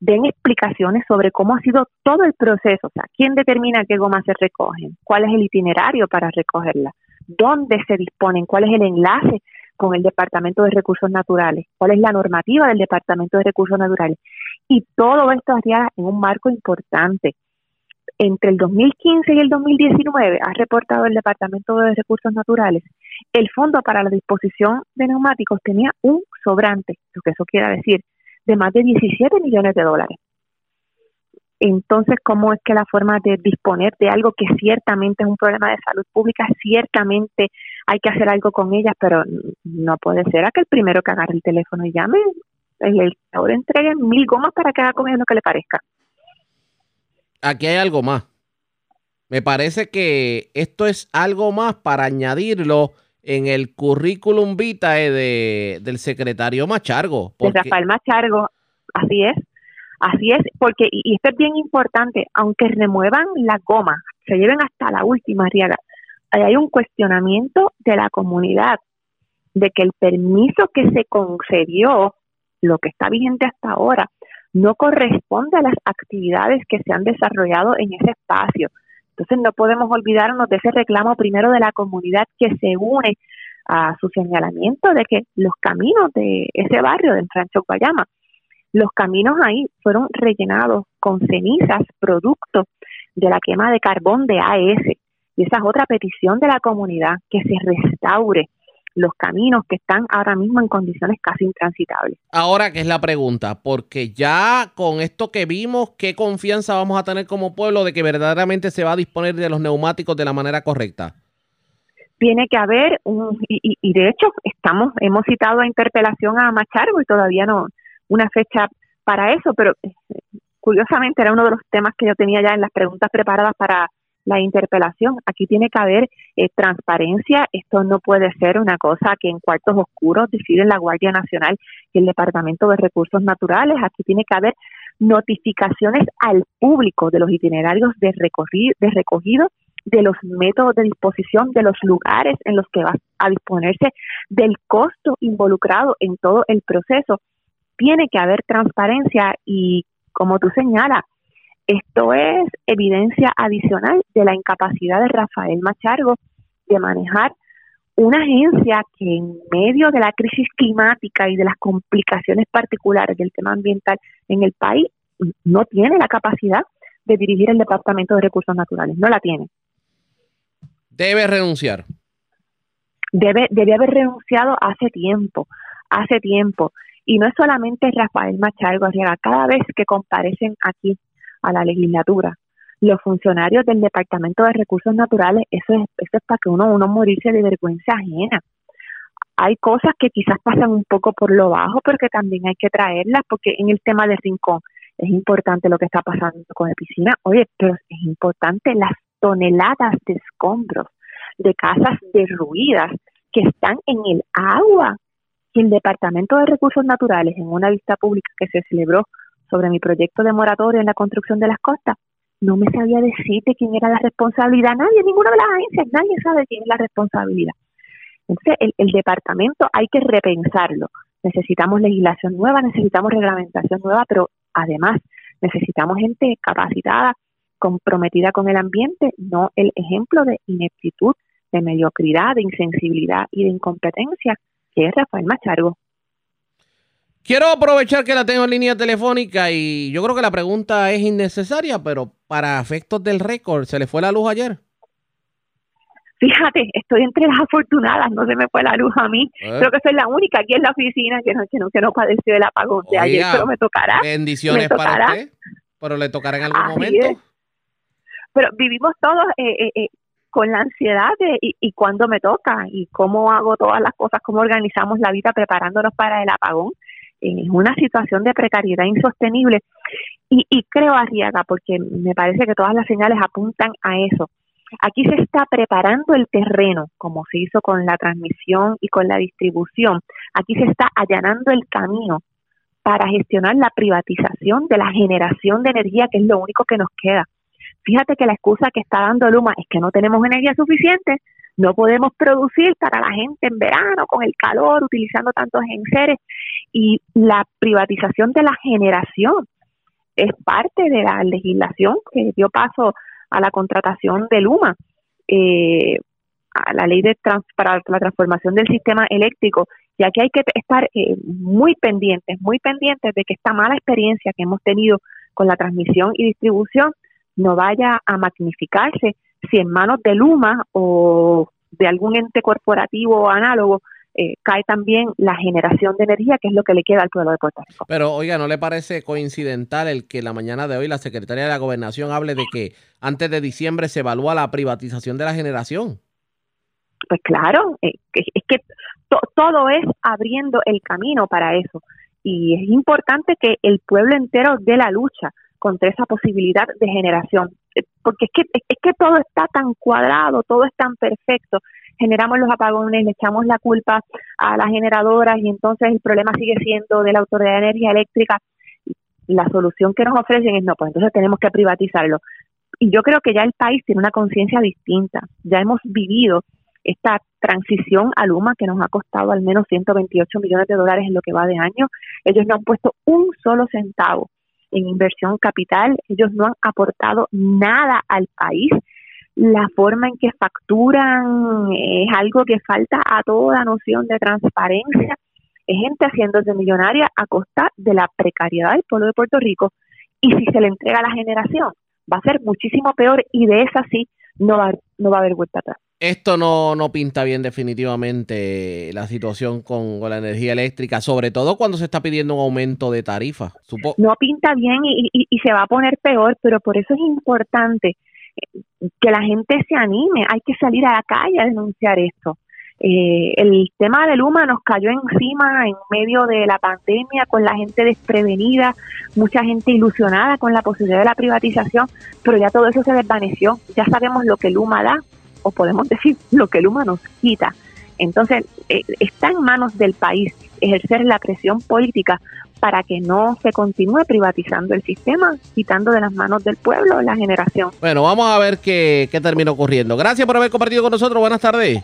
Speaker 7: den explicaciones sobre cómo ha sido todo el proceso, o sea, quién determina qué gomas se recogen, cuál es el itinerario para recogerla, dónde se disponen, cuál es el enlace con el Departamento de Recursos Naturales, cuál es la normativa del Departamento de Recursos Naturales. Y todo esto haría en un marco importante entre el 2015 y el 2019, ha reportado el Departamento de Recursos Naturales, el Fondo para la Disposición de Neumáticos tenía un sobrante, lo que eso quiere decir, de más de 17 millones de dólares. Entonces, ¿cómo es que la forma de disponer de algo que ciertamente es un problema de salud pública, ciertamente hay que hacer algo con ellas, pero no puede ser a que el primero que agarre el teléfono y llame, el ahora entregue mil gomas para que haga con lo que le parezca
Speaker 2: aquí hay algo más. Me parece que esto es algo más para añadirlo en el currículum vitae de, del secretario Machargo.
Speaker 7: De Rafael Machargo, así es. Así es, porque, y esto es bien importante, aunque remuevan la goma, se lleven hasta la última riaga, hay un cuestionamiento de la comunidad de que el permiso que se concedió, lo que está vigente hasta ahora, no corresponde a las actividades que se han desarrollado en ese espacio. Entonces no podemos olvidarnos de ese reclamo primero de la comunidad que se une a su señalamiento de que los caminos de ese barrio, del Rancho Guayama, los caminos ahí fueron rellenados con cenizas, producto de la quema de carbón de AES. Y esa es otra petición de la comunidad, que se restaure los caminos que están ahora mismo en condiciones casi intransitables.
Speaker 2: Ahora, ¿qué es la pregunta? Porque ya con esto que vimos, ¿qué confianza vamos a tener como pueblo de que verdaderamente se va a disponer de los neumáticos de la manera correcta?
Speaker 7: Tiene que haber un, y, y de hecho estamos, hemos citado a interpelación a Machargo y todavía no una fecha para eso, pero eh, curiosamente era uno de los temas que yo tenía ya en las preguntas preparadas para la interpelación. Aquí tiene que haber eh, transparencia. Esto no puede ser una cosa que en cuartos oscuros deciden la Guardia Nacional y el Departamento de Recursos Naturales. Aquí tiene que haber notificaciones al público de los itinerarios de, recorrido, de recogido, de los métodos de disposición, de los lugares en los que va a disponerse, del costo involucrado en todo el proceso. Tiene que haber transparencia y, como tú señalas, esto es evidencia adicional de la incapacidad de Rafael Machargo de manejar una agencia que en medio de la crisis climática y de las complicaciones particulares del tema ambiental en el país no tiene la capacidad de dirigir el Departamento de Recursos Naturales, no la tiene.
Speaker 2: Debe renunciar.
Speaker 7: Debe, debe haber renunciado hace tiempo, hace tiempo. Y no es solamente Rafael Machargo, cada vez que comparecen aquí a la legislatura. Los funcionarios del Departamento de Recursos Naturales, eso es, eso es para que uno, uno morirse de vergüenza ajena. Hay cosas que quizás pasan un poco por lo bajo, pero que también hay que traerlas, porque en el tema de Rincón es importante lo que está pasando con la piscina. Oye, pero es importante las toneladas de escombros de casas derruidas que están en el agua. Y el Departamento de Recursos Naturales, en una vista pública que se celebró sobre mi proyecto de moratorio en la construcción de las costas, no me sabía decirte quién era la responsabilidad. Nadie, ninguna de las agencias, nadie sabe quién es la responsabilidad. Entonces, el, el departamento hay que repensarlo. Necesitamos legislación nueva, necesitamos reglamentación nueva, pero además necesitamos gente capacitada, comprometida con el ambiente, no el ejemplo de ineptitud, de mediocridad, de insensibilidad y de incompetencia que es Rafael Machargo.
Speaker 2: Quiero aprovechar que la tengo en línea telefónica y yo creo que la pregunta es innecesaria, pero para efectos del récord, ¿se le fue la luz ayer?
Speaker 7: Fíjate, estoy entre las afortunadas, no se me fue la luz a mí. Eh. Creo que soy la única aquí en la oficina que no, que no, que no padeció del apagón de ayer, pero me tocará.
Speaker 2: Bendiciones para usted, pero le tocará en algún momento.
Speaker 7: Pero vivimos todos eh, eh, eh, con la ansiedad de y, y cuándo me toca y cómo hago todas las cosas, cómo organizamos la vida preparándonos para el apagón en una situación de precariedad insostenible. Y, y creo, Arriaga, porque me parece que todas las señales apuntan a eso. Aquí se está preparando el terreno, como se hizo con la transmisión y con la distribución. Aquí se está allanando el camino para gestionar la privatización de la generación de energía, que es lo único que nos queda. Fíjate que la excusa que está dando Luma es que no tenemos energía suficiente, no podemos producir para la gente en verano con el calor, utilizando tantos enseres y la privatización de la generación es parte de la legislación que dio paso a la contratación de Luma, eh, a la ley de para la transformación del sistema eléctrico, ya que hay que estar eh, muy pendientes, muy pendientes de que esta mala experiencia que hemos tenido con la transmisión y distribución no vaya a magnificarse si en manos de Luma o de algún ente corporativo o análogo eh, cae también la generación de energía, que es lo que le queda al pueblo de Puerto Rico.
Speaker 2: Pero, oiga, ¿no le parece coincidental el que la mañana de hoy la Secretaría de la Gobernación hable de que antes de diciembre se evalúa la privatización de la generación?
Speaker 7: Pues claro, eh, es que todo es abriendo el camino para eso. Y es importante que el pueblo entero dé la lucha contra esa posibilidad de generación. Eh, porque es que, es que todo está tan cuadrado, todo es tan perfecto. Generamos los apagones, le echamos la culpa a las generadoras y entonces el problema sigue siendo de la Autoridad de Energía Eléctrica. La solución que nos ofrecen es no, pues entonces tenemos que privatizarlo. Y yo creo que ya el país tiene una conciencia distinta. Ya hemos vivido esta transición a Luma que nos ha costado al menos 128 millones de dólares en lo que va de año. Ellos no han puesto un solo centavo en inversión capital, ellos no han aportado nada al país. La forma en que facturan es algo que falta a toda noción de transparencia. Es gente haciéndose millonaria a costa de la precariedad del pueblo de Puerto Rico. Y si se le entrega a la generación, va a ser muchísimo peor y de esa sí no va, no va a haber vuelta atrás
Speaker 2: esto no, no pinta bien definitivamente la situación con, la energía eléctrica, sobre todo cuando se está pidiendo un aumento de tarifa.
Speaker 7: no pinta bien y, y, se va a poner peor, pero por eso es importante eh, que la gente se anime, hay que salir a la calle a denunciar esto. Eh, el tema de Luma nos cayó encima en medio de la pandemia, con la gente desprevenida, mucha gente ilusionada con la posibilidad de la privatización, pero ya todo eso se desvaneció. Ya sabemos lo que Luma da, o podemos decir lo que el humano nos quita. Entonces, eh, está en manos del país ejercer la presión política para que no se continúe privatizando el sistema, quitando de las manos del pueblo la generación.
Speaker 2: Bueno, vamos a ver qué, qué termina ocurriendo. Gracias por haber compartido con nosotros. Buenas tardes.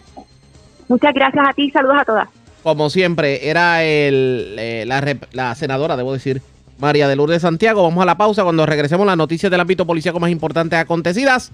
Speaker 7: Muchas gracias a ti. Saludos a todas.
Speaker 2: Como siempre, era el, eh, la, la senadora, debo decir, María de Lourdes Santiago. Vamos a la pausa cuando regresemos las noticias del ámbito policíaco más importantes acontecidas.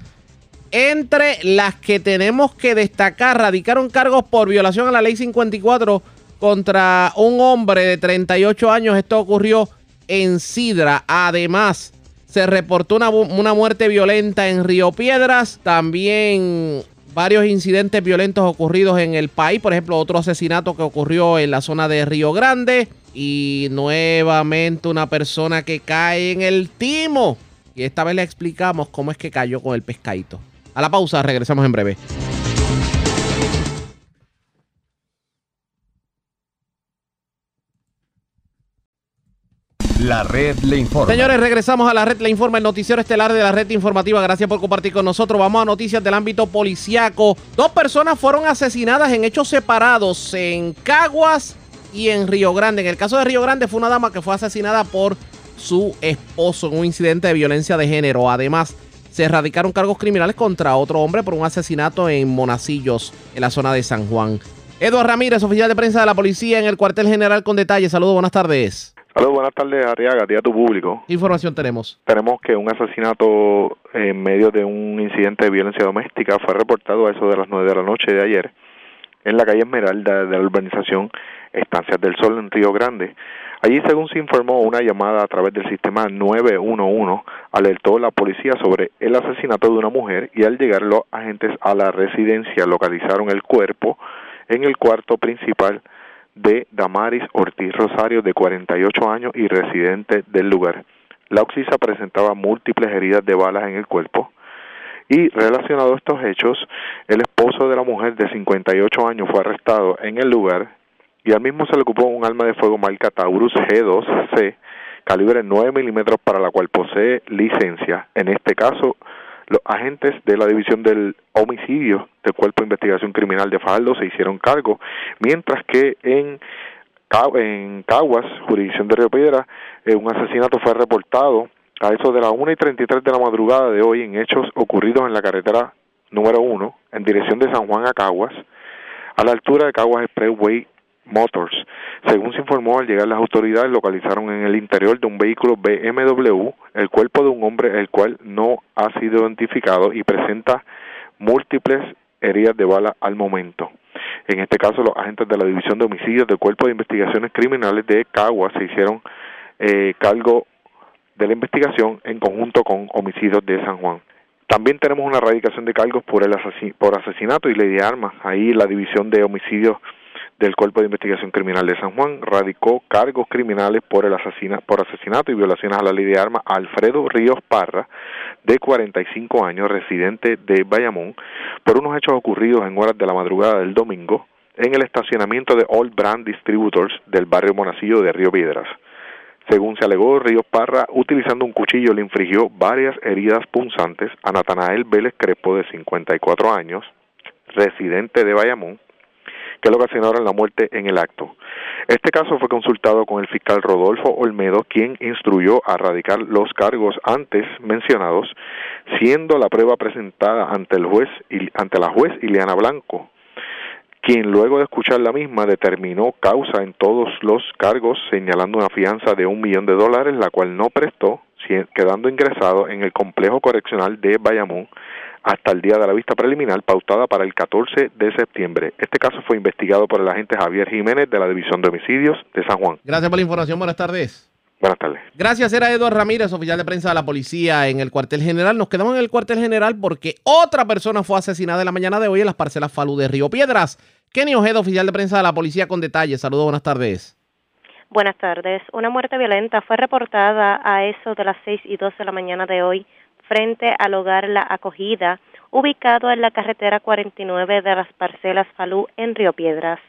Speaker 2: Entre las que tenemos que destacar, radicaron cargos por violación a la ley 54 contra un hombre de 38 años. Esto ocurrió en Sidra. Además, se reportó una, muerte violenta en Río Piedras. También varios incidentes violentos ocurridos en el país. Por ejemplo, otro asesinato que ocurrió en la zona de Río Grande. Y nuevamente una persona que cae en el timo. Y esta vez le explicamos cómo es que cayó con el pescadito. A la pausa, regresamos en breve.
Speaker 1: La red le informa.
Speaker 2: Señores, regresamos a la red le informa, el noticiero estelar de la red informativa. Gracias por compartir con nosotros. Vamos a noticias del ámbito policiaco. Dos personas fueron asesinadas en hechos separados en Caguas y en Río Grande. En el caso de Río Grande fue una dama que fue asesinada por su esposo en un incidente de violencia de género. Además, se erradicaron cargos criminales contra otro hombre por un asesinato en Monacillos, en la zona de San Juan. Eduardo Ramírez, oficial de prensa de la policía en el cuartel general con detalles. Saludos, buenas tardes.
Speaker 8: Saludos, buenas tardes, Arriaga, día a tu público.
Speaker 2: ¿Qué información tenemos?
Speaker 8: Tenemos que un asesinato en medio de un incidente de violencia doméstica fue reportado a eso de las 9 de la noche de ayer en la calle Esmeralda de la urbanización Estancias del Sol en Río Grande. Allí, según se informó, una llamada a través del sistema 911 alertó a la policía sobre el asesinato de una mujer y al llegar los agentes a la residencia localizaron el cuerpo en el cuarto principal de Damaris Ortiz Rosario, de 48 años y residente del lugar. La oxisa presentaba múltiples heridas de balas en el cuerpo. Y relacionado a estos hechos, el esposo de la mujer de 58 años fue arrestado en el lugar y al mismo se le ocupó un arma de fuego marca Taurus G2C, calibre 9 milímetros, para la cual posee licencia. En este caso, los agentes de la División del Homicidio del Cuerpo de Investigación Criminal de Fajardo se hicieron cargo, mientras que en, en Caguas, jurisdicción de Río Piedra, eh, un asesinato fue reportado a eso de las 1 y 33 de la madrugada de hoy en hechos ocurridos en la carretera número 1 en dirección de San Juan a Caguas, a la altura de Caguas Expressway Motors. Según se informó, al llegar las autoridades localizaron en el interior de un vehículo BMW el cuerpo de un hombre el cual no ha sido identificado y presenta múltiples heridas de bala al momento. En este caso, los agentes de la División de Homicidios del Cuerpo de Investigaciones Criminales de Cagua se hicieron eh, cargo de la investigación en conjunto con homicidios de San Juan. También tenemos una erradicación de cargos por, el por asesinato y ley de armas. Ahí la División de Homicidios del Cuerpo de Investigación Criminal de San Juan radicó cargos criminales por el asesina, por asesinato y violaciones a la ley de armas a Alfredo Ríos Parra, de 45 años, residente de Bayamón, por unos hechos ocurridos en horas de la madrugada del domingo en el estacionamiento de Old Brand Distributors del barrio Monacillo de Río Piedras. Según se alegó, Ríos Parra, utilizando un cuchillo, le infligió varias heridas punzantes a Natanael Vélez Crespo, de 54 años, residente de Bayamón, que lo ocasionaron la muerte en el acto. Este caso fue consultado con el fiscal Rodolfo Olmedo, quien instruyó a radicar los cargos antes mencionados, siendo la prueba presentada ante el juez ante la juez Ileana Blanco. quien luego de escuchar la misma determinó causa en todos los cargos, señalando una fianza de un millón de dólares, la cual no prestó, quedando ingresado en el complejo correccional de Bayamón hasta el día de la vista preliminar pautada para el 14 de septiembre. Este caso fue investigado por el agente Javier Jiménez de la División de Homicidios de San Juan.
Speaker 2: Gracias por la información. Buenas tardes.
Speaker 8: Buenas tardes.
Speaker 2: Gracias, era Eduardo Ramírez, oficial de prensa de la policía en el cuartel general. Nos quedamos en el cuartel general porque otra persona fue asesinada en la mañana de hoy en las parcelas Falú de Río Piedras. Kenny Ojeda, oficial de prensa de la policía con detalles. Saludos, buenas tardes.
Speaker 9: Buenas tardes. Una muerte violenta fue reportada a eso de las 6 y 12 de la mañana de hoy frente al hogar La Acogida, ubicado en la carretera 49 de las parcelas Falú en Río Piedras.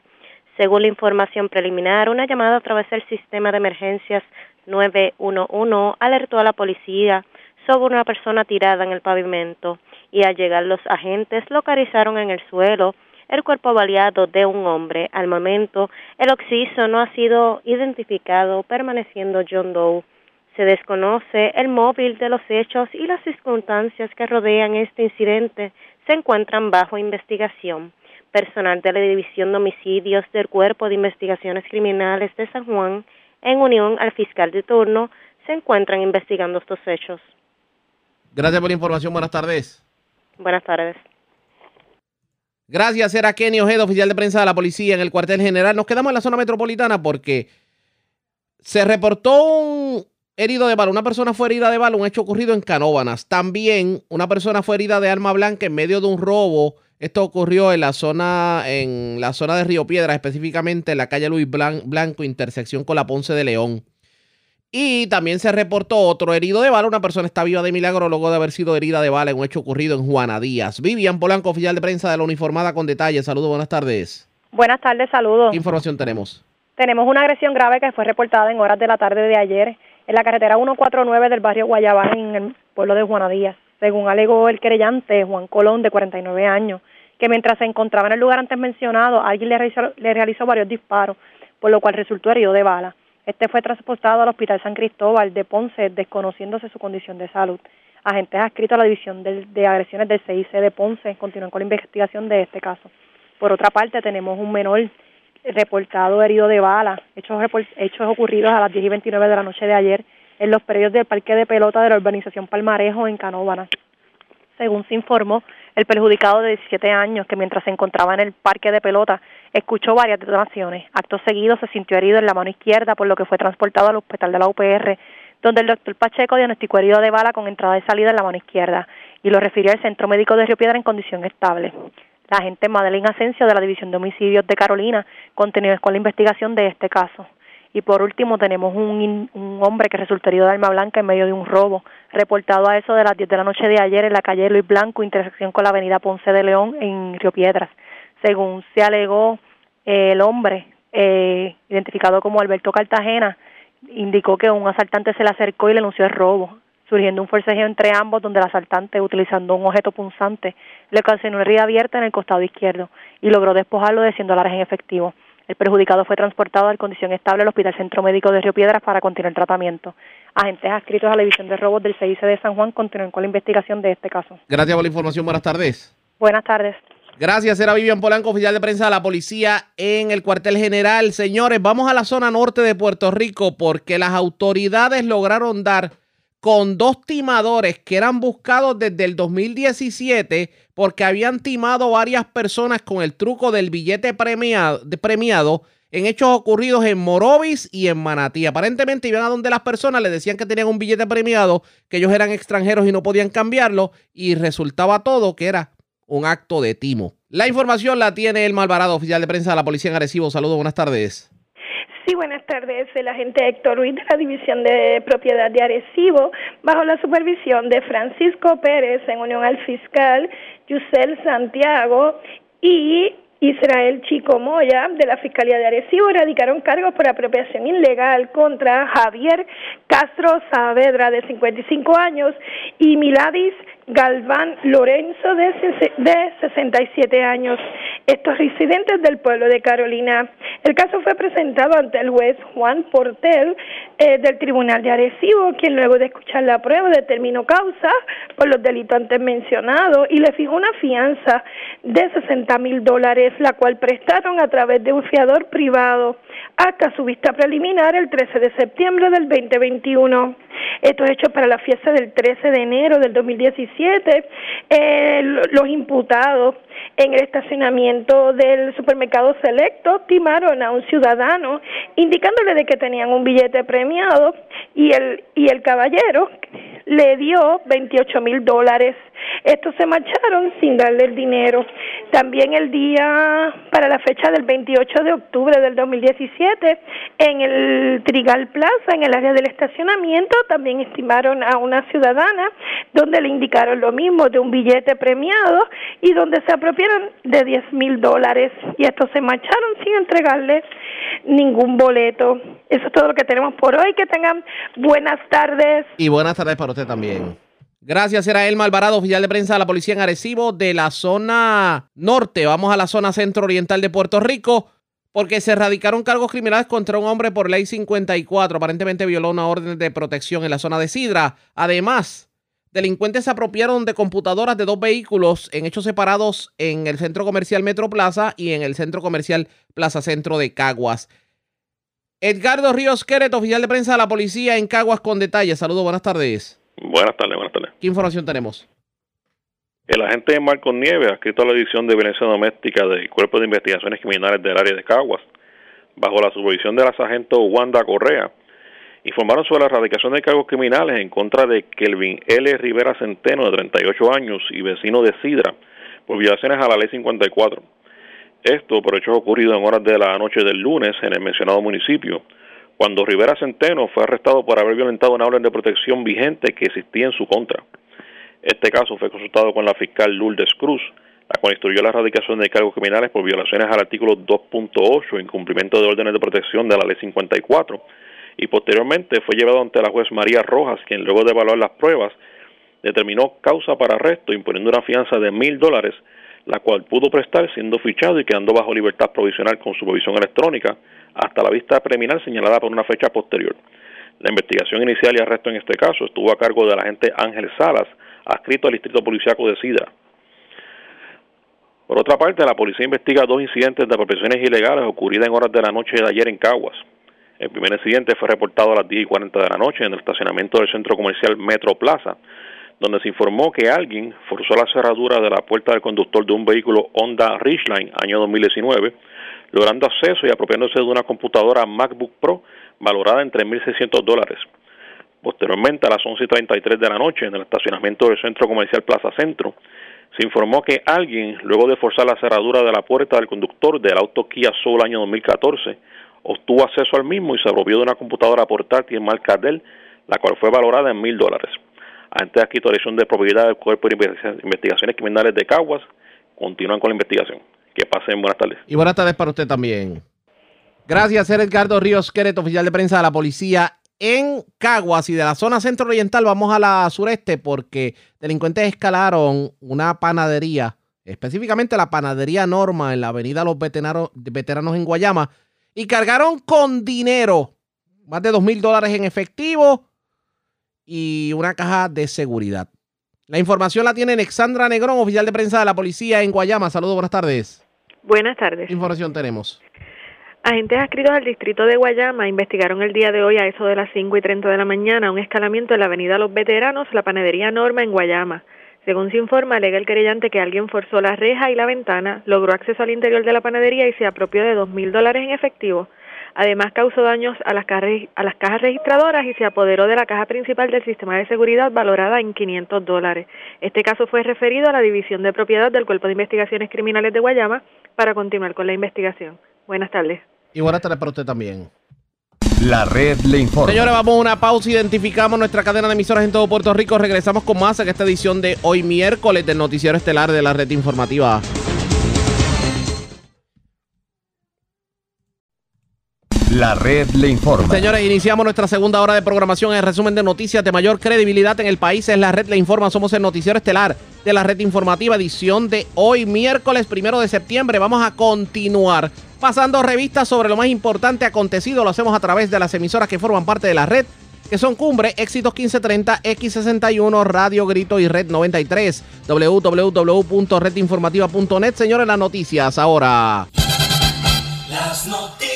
Speaker 9: Según la información preliminar, una llamada a través del sistema de emergencias 911 alertó a la policía sobre una persona tirada en el pavimento y al llegar los agentes localizaron en el suelo el cuerpo baleado de un hombre. Al momento, el occiso no ha sido identificado, permaneciendo John Doe. Se desconoce el móvil de los hechos y las circunstancias que rodean este incidente se encuentran bajo investigación. Personal de la División de Homicidios del Cuerpo de Investigaciones Criminales de San Juan en unión al fiscal de turno, se encuentran investigando estos hechos.
Speaker 2: Gracias por la información. Buenas tardes.
Speaker 9: Buenas tardes.
Speaker 2: Gracias, era Kenny Ojeda, oficial de prensa de la policía en el cuartel general. Nos quedamos en la zona metropolitana porque se reportó un herido de bala. Una persona fue herida de bala, un hecho ocurrido en Canóbanas. También una persona fue herida de arma blanca en medio de un robo esto ocurrió en la zona, en la zona de Río Piedra, específicamente en la calle Luis Blanco, intersección con la Ponce de León. Y también se reportó otro herido de bala. Una persona está viva de milagro luego de haber sido herida de bala en un hecho ocurrido en Juana Díaz. Vivian Polanco, oficial de prensa de la uniformada con detalles. Saludos, buenas tardes.
Speaker 10: Buenas tardes, saludos.
Speaker 2: ¿Qué información tenemos?
Speaker 10: Tenemos una agresión grave que fue reportada en horas de la tarde de ayer en la carretera 149 del barrio Guayabá en el pueblo de Juana Díaz. Según alegó el querellante Juan Colón, de 49 años, que mientras se encontraba en el lugar antes mencionado, alguien le realizó, le realizó varios disparos, por lo cual resultó herido de bala. Este fue transportado al Hospital San Cristóbal de Ponce, desconociéndose su condición de salud. Agentes adscritos a la División de, Agresiones del CIC de Ponce continúan con la investigación de este caso. Por otra parte, tenemos un menor reportado herido de bala, hechos, hechos ocurridos a las 10 y 29 de la noche de ayer en los predios del parque de pelota de la urbanización Palmarejo en Canóvana. Según se informó, el perjudicado de 17 años, que mientras se encontraba en el parque de pelota, escuchó varias detonaciones. Acto seguido se sintió herido en la mano izquierda, por lo que fue transportado al hospital de la UPR, donde el doctor Pacheco diagnosticó herido de bala con entrada y salida en la mano izquierda y lo refirió al Centro Médico de Río Piedra en condición estable. La agente Madeline Asensio de la División de Homicidios de Carolina continúa con la investigación de este caso. Y por último tenemos un, un hombre que resultó herido de arma blanca en medio de un robo, reportado a eso de las 10 de la noche de ayer en la calle Luis Blanco, intersección con la avenida Ponce de León en Río Piedras. Según se alegó, el hombre, eh, identificado como Alberto Cartagena, indicó que un asaltante se le acercó y le anunció el robo, surgiendo un forcejeo entre ambos donde el asaltante, utilizando un objeto punzante, le ocasionó una herida abierta en el costado izquierdo y logró despojarlo de 100 dólares en efectivo. El perjudicado fue transportado en condición estable al Hospital Centro Médico de Río Piedras para continuar el tratamiento. Agentes adscritos a la División de Robos del CIC de San Juan continúan con la investigación de este caso.
Speaker 2: Gracias por la información. Buenas tardes.
Speaker 10: Buenas tardes.
Speaker 2: Gracias, era Vivian Polanco, oficial de prensa de la policía en el cuartel general. Señores, vamos a la zona norte de Puerto Rico porque las autoridades lograron dar con dos timadores que eran buscados desde el 2017 porque habían timado varias personas con el truco del billete premiado, premiado en hechos ocurridos en Morovis y en Manatí. Aparentemente iban a donde las personas le decían que tenían un billete premiado, que ellos eran extranjeros y no podían cambiarlo, y resultaba todo que era un acto de timo. La información la tiene el Malvarado, oficial de prensa de la Policía en Arecibo. Saludos, buenas tardes.
Speaker 11: Sí, buenas tardes. El agente Héctor Ruiz de la División de Propiedad de Arecibo, bajo la supervisión de Francisco Pérez, en unión al fiscal Yusel Santiago y Israel Chico Moya de la Fiscalía de Arecibo radicaron cargos por apropiación ilegal contra Javier Castro Saavedra de 55 años y Miladis Galván Lorenzo, de, de 67 años. Estos residentes del pueblo de Carolina. El caso fue presentado ante el juez Juan Portel eh, del Tribunal de Arecibo, quien luego de escuchar la prueba determinó causa por los delitos antes mencionados y le fijó una fianza de 60 mil dólares, la cual prestaron a través de un fiador privado hasta su vista preliminar el 13 de septiembre del 2021. Esto es hecho para la fiesta del 13 de enero del 2017. Eh, los imputados en el estacionamiento del supermercado Selecto timaron a un ciudadano indicándole de que tenían un billete premiado y el, y el caballero le dio 28 mil dólares. Estos se marcharon sin darle el dinero. También el día para la fecha del 28 de octubre del 2017, en el Trigal Plaza, en el área del estacionamiento, también estimaron a una ciudadana donde le indicaron lo mismo de un billete premiado y donde se apropiaron de 10 mil dólares y estos se marcharon sin entregarle ningún boleto. Eso es todo lo que tenemos por hoy. Que tengan buenas tardes.
Speaker 2: Y buenas tardes para usted también. Gracias, era Elma Alvarado, oficial de prensa de la Policía en Arecibo de la zona norte. Vamos a la zona centro-oriental de Puerto Rico porque se erradicaron cargos criminales contra un hombre por ley 54. Aparentemente violó una orden de protección en la zona de Sidra. Además, delincuentes se apropiaron de computadoras de dos vehículos en hechos separados en el centro comercial Metro Plaza y en el centro comercial Plaza Centro de Caguas. Edgardo Ríos Queret, oficial de prensa de la policía en Caguas con detalles. Saludos, buenas tardes.
Speaker 12: Buenas tardes, buenas tardes.
Speaker 2: ¿Qué información tenemos?
Speaker 12: El agente Marcos Nieves, escrito a la División de Violencia Doméstica del Cuerpo de Investigaciones Criminales del área de Caguas, bajo la supervisión de la sargento Wanda Correa, informaron sobre la erradicación de cargos criminales en contra de Kelvin L. Rivera Centeno, de 38 años y vecino de Sidra, por violaciones a la Ley 54. Esto por hechos ocurridos en horas de la noche del lunes en el mencionado municipio, cuando Rivera Centeno fue arrestado por haber violentado una orden de protección vigente que existía en su contra. Este caso fue consultado con la fiscal Lourdes Cruz, la cual instruyó la erradicación de cargos criminales por violaciones al artículo 2.8, incumplimiento de órdenes de protección de la Ley 54, y posteriormente fue llevado ante la juez María Rojas, quien luego de evaluar las pruebas determinó causa para arresto imponiendo una fianza de mil dólares, la cual pudo prestar siendo fichado y quedando bajo libertad provisional con supervisión electrónica hasta la vista preliminar señalada por una fecha posterior. La investigación inicial y arresto en este caso estuvo a cargo del agente Ángel Salas, adscrito al Distrito Policiaco de Sidra. Por otra parte, la policía investiga dos incidentes de apropiaciones ilegales ocurridas en horas de la noche de ayer en Caguas. El primer incidente fue reportado a las 10 y 40 de la noche en el estacionamiento del centro comercial Metro Plaza, donde se informó que alguien forzó la cerradura de la puerta del conductor de un vehículo Honda Ridgeline año 2019 logrando acceso y apropiándose de una computadora MacBook Pro valorada en 3.600 dólares. Posteriormente, a las 11.33 de la noche, en el estacionamiento del centro comercial Plaza Centro, se informó que alguien, luego de forzar la cerradura de la puerta del conductor del auto Kia Soul año 2014, obtuvo acceso al mismo y se apropió de una computadora portátil marca Dell, la cual fue valorada en mil dólares. Ante la adquisición de propiedad del Cuerpo de Investigaciones Criminales de Caguas, continúan con la investigación. Que pasen buenas tardes.
Speaker 2: Y buenas tardes para usted también. Gracias, Edgardo Ríos Queret, oficial de prensa de la policía en Caguas y de la zona centro oriental vamos a la sureste porque delincuentes escalaron una panadería, específicamente la panadería Norma en la avenida Los Veteranos en Guayama y cargaron con dinero, más de dos mil dólares en efectivo y una caja de seguridad. La información la tiene Alexandra Negrón, oficial de prensa de la policía en Guayama. Saludos, buenas tardes.
Speaker 13: Buenas tardes.
Speaker 2: ¿Qué información tenemos?
Speaker 13: Agentes adscritos al distrito de Guayama investigaron el día de hoy a eso de las 5 y 30 de la mañana un escalamiento en la avenida Los Veteranos, la panadería Norma en Guayama. Según se informa, alega el querellante que alguien forzó la reja y la ventana, logró acceso al interior de la panadería y se apropió de dos mil dólares en efectivo. Además, causó daños a las, cajas registradoras y se apoderó de la caja principal del sistema de seguridad valorada en 500 dólares. Este caso fue referido a la División de Propiedad del Cuerpo de Investigaciones Criminales de Guayama para continuar con la investigación. Buenas tardes.
Speaker 2: Y buenas tardes para usted también.
Speaker 1: La red le informa.
Speaker 2: Señores, vamos a una pausa. Identificamos nuestra cadena de emisoras en todo Puerto Rico. Regresamos con más a esta edición de hoy miércoles del Noticiero Estelar de la Red Informativa.
Speaker 1: La red le informa.
Speaker 2: Señores, iniciamos nuestra segunda hora de programación. El resumen de noticias de mayor credibilidad en el país es La red le informa. Somos el noticiero estelar de la red informativa, edición de hoy, miércoles primero de septiembre. Vamos a continuar pasando revistas sobre lo más importante acontecido. Lo hacemos a través de las emisoras que forman parte de la red que son Cumbre, Éxitos 1530, X61, Radio Grito y Red 93. www.redinformativa.net. Señores, las noticias ahora.
Speaker 1: Las noticias.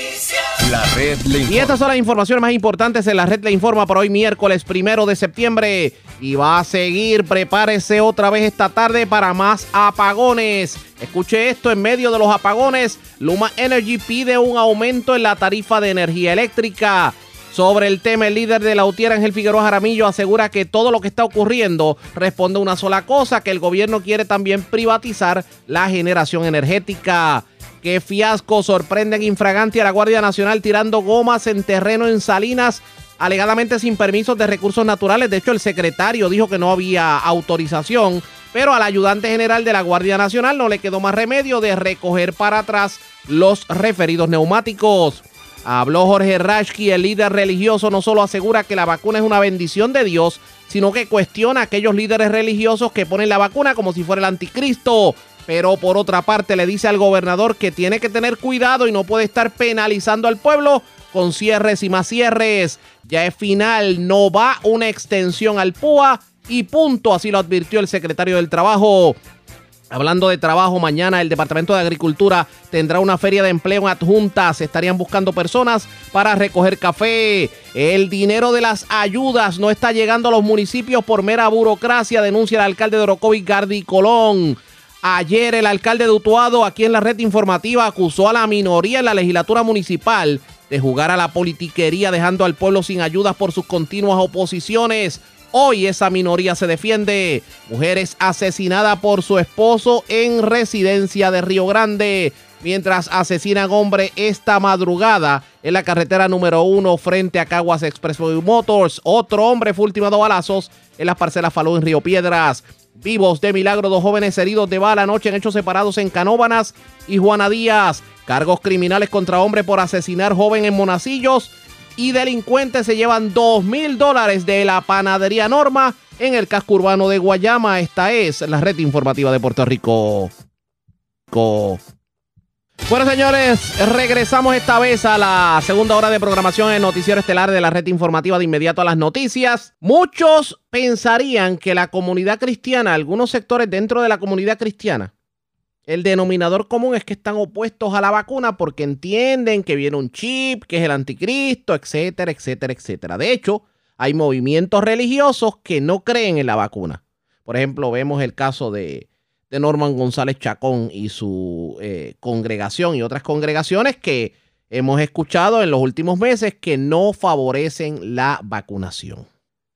Speaker 1: La red le
Speaker 2: informa. Y estas son las informaciones más importantes en la red le informa por hoy miércoles primero de septiembre. Y va a seguir, prepárese otra vez esta tarde para más apagones. Escuche esto, en medio de los apagones, Luma Energy pide un aumento en la tarifa de energía eléctrica. Sobre el tema, el líder de la UTIER, Ángel Figueroa Jaramillo, asegura que todo lo que está ocurriendo responde a una sola cosa, que el gobierno quiere también privatizar la generación energética. Qué fiasco sorprenden infragante a la Guardia Nacional tirando gomas en terreno en Salinas, alegadamente sin permisos de recursos naturales. De hecho, el secretario dijo que no había autorización, pero al ayudante general de la Guardia Nacional no le quedó más remedio de recoger para atrás los referidos neumáticos. Habló Jorge Rashki, el líder religioso, no solo asegura que la vacuna es una bendición de Dios, sino que cuestiona a aquellos líderes religiosos que ponen la vacuna como si fuera el anticristo. Pero por otra parte le dice al gobernador que tiene que tener cuidado y no puede estar penalizando al pueblo con cierres y más cierres. Ya es final, no va una extensión al PUA y punto, así lo advirtió el secretario del Trabajo. Hablando de trabajo, mañana el Departamento de Agricultura tendrá una feria de empleo adjunta. Se estarían buscando personas para recoger café. El dinero de las ayudas no está llegando a los municipios por mera burocracia, denuncia el alcalde de Orocovi, Gardi Colón. Ayer el alcalde de Utuado, aquí en la red informativa, acusó a la minoría en la legislatura municipal de jugar a la politiquería, dejando al pueblo sin ayudas por sus continuas oposiciones. Hoy esa minoría se defiende. Mujeres asesinada por su esposo en residencia de Río Grande. Mientras asesinan hombre esta madrugada en la carretera número uno frente a Caguas Expressway Motors. Otro hombre fue ultimado a balazos en las parcelas Falú en Río Piedras. Vivos de milagro, dos jóvenes heridos de bala anoche en hechos separados en Canóbanas y Juana Díaz. Cargos criminales contra hombre por asesinar joven en Monacillos y delincuentes se llevan 2 mil dólares de la panadería Norma en el casco urbano de Guayama. Esta es la red informativa de Puerto Rico. Bueno, señores, regresamos esta vez a la segunda hora de programación en Noticiero Estelar de la red informativa de inmediato a las noticias. Muchos pensarían que la comunidad cristiana, algunos sectores dentro de la comunidad cristiana, el denominador común es que están opuestos a la vacuna porque entienden que viene un chip, que es el anticristo, etcétera, etcétera, etcétera. De hecho, hay movimientos religiosos que no creen en la vacuna. Por ejemplo, vemos el caso de, Norman González Chacón y su eh, congregación y otras congregaciones que hemos escuchado en los últimos meses que no favorecen la vacunación.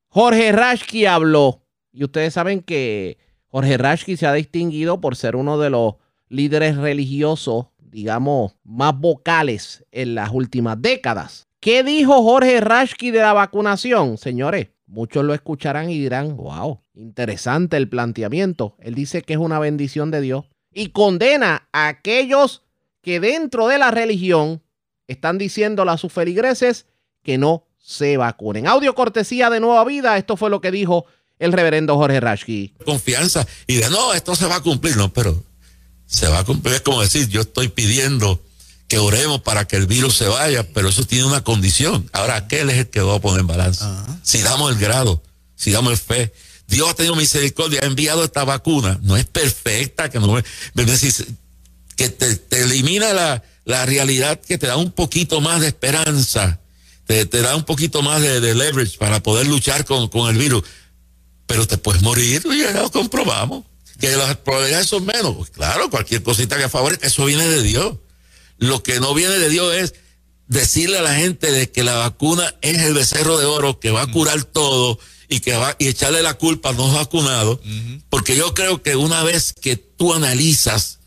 Speaker 2: Jorge Rashki habló y ustedes saben que Jorge Rashki se ha distinguido por ser uno de los líderes religiosos, digamos, más vocales en las últimas décadas. ¿Qué dijo Jorge Rashki de la vacunación? Señores, muchos lo escucharán y dirán, wow, interesante el planteamiento. Él dice que es una bendición de Dios y condena a aquellos que dentro de la religión están diciendo a sus feligreses que no se vacunen. Audio cortesía de Nueva Vida, esto fue lo que dijo el reverendo Jorge Rashki.
Speaker 14: Confianza y de no, esto se va a cumplir, no, pero se va a cumplir. Es como decir, yo estoy pidiendo que oremos para que el virus se vaya, pero eso tiene una condición. Ahora, aquel es el que va a poner en balance. Si damos el grado, si damos el fe. Dios ha tenido misericordia, ha enviado esta vacuna. No es perfecta, que no es, que te, elimina la, la, realidad, que te da un poquito más de esperanza, te, te da un poquito más de, leverage para poder luchar con, con el virus. Pero te puedes morir, ya lo comprobamos que las probabilidades son menos. Pues claro, cualquier cosita que favorezca, eso viene de Dios. Lo que no viene de Dios es decirle a la gente de que la vacuna es el becerro de oro que va a curar todo y que va y echarle la culpa a los vacunados, porque yo creo que una vez que tú analizas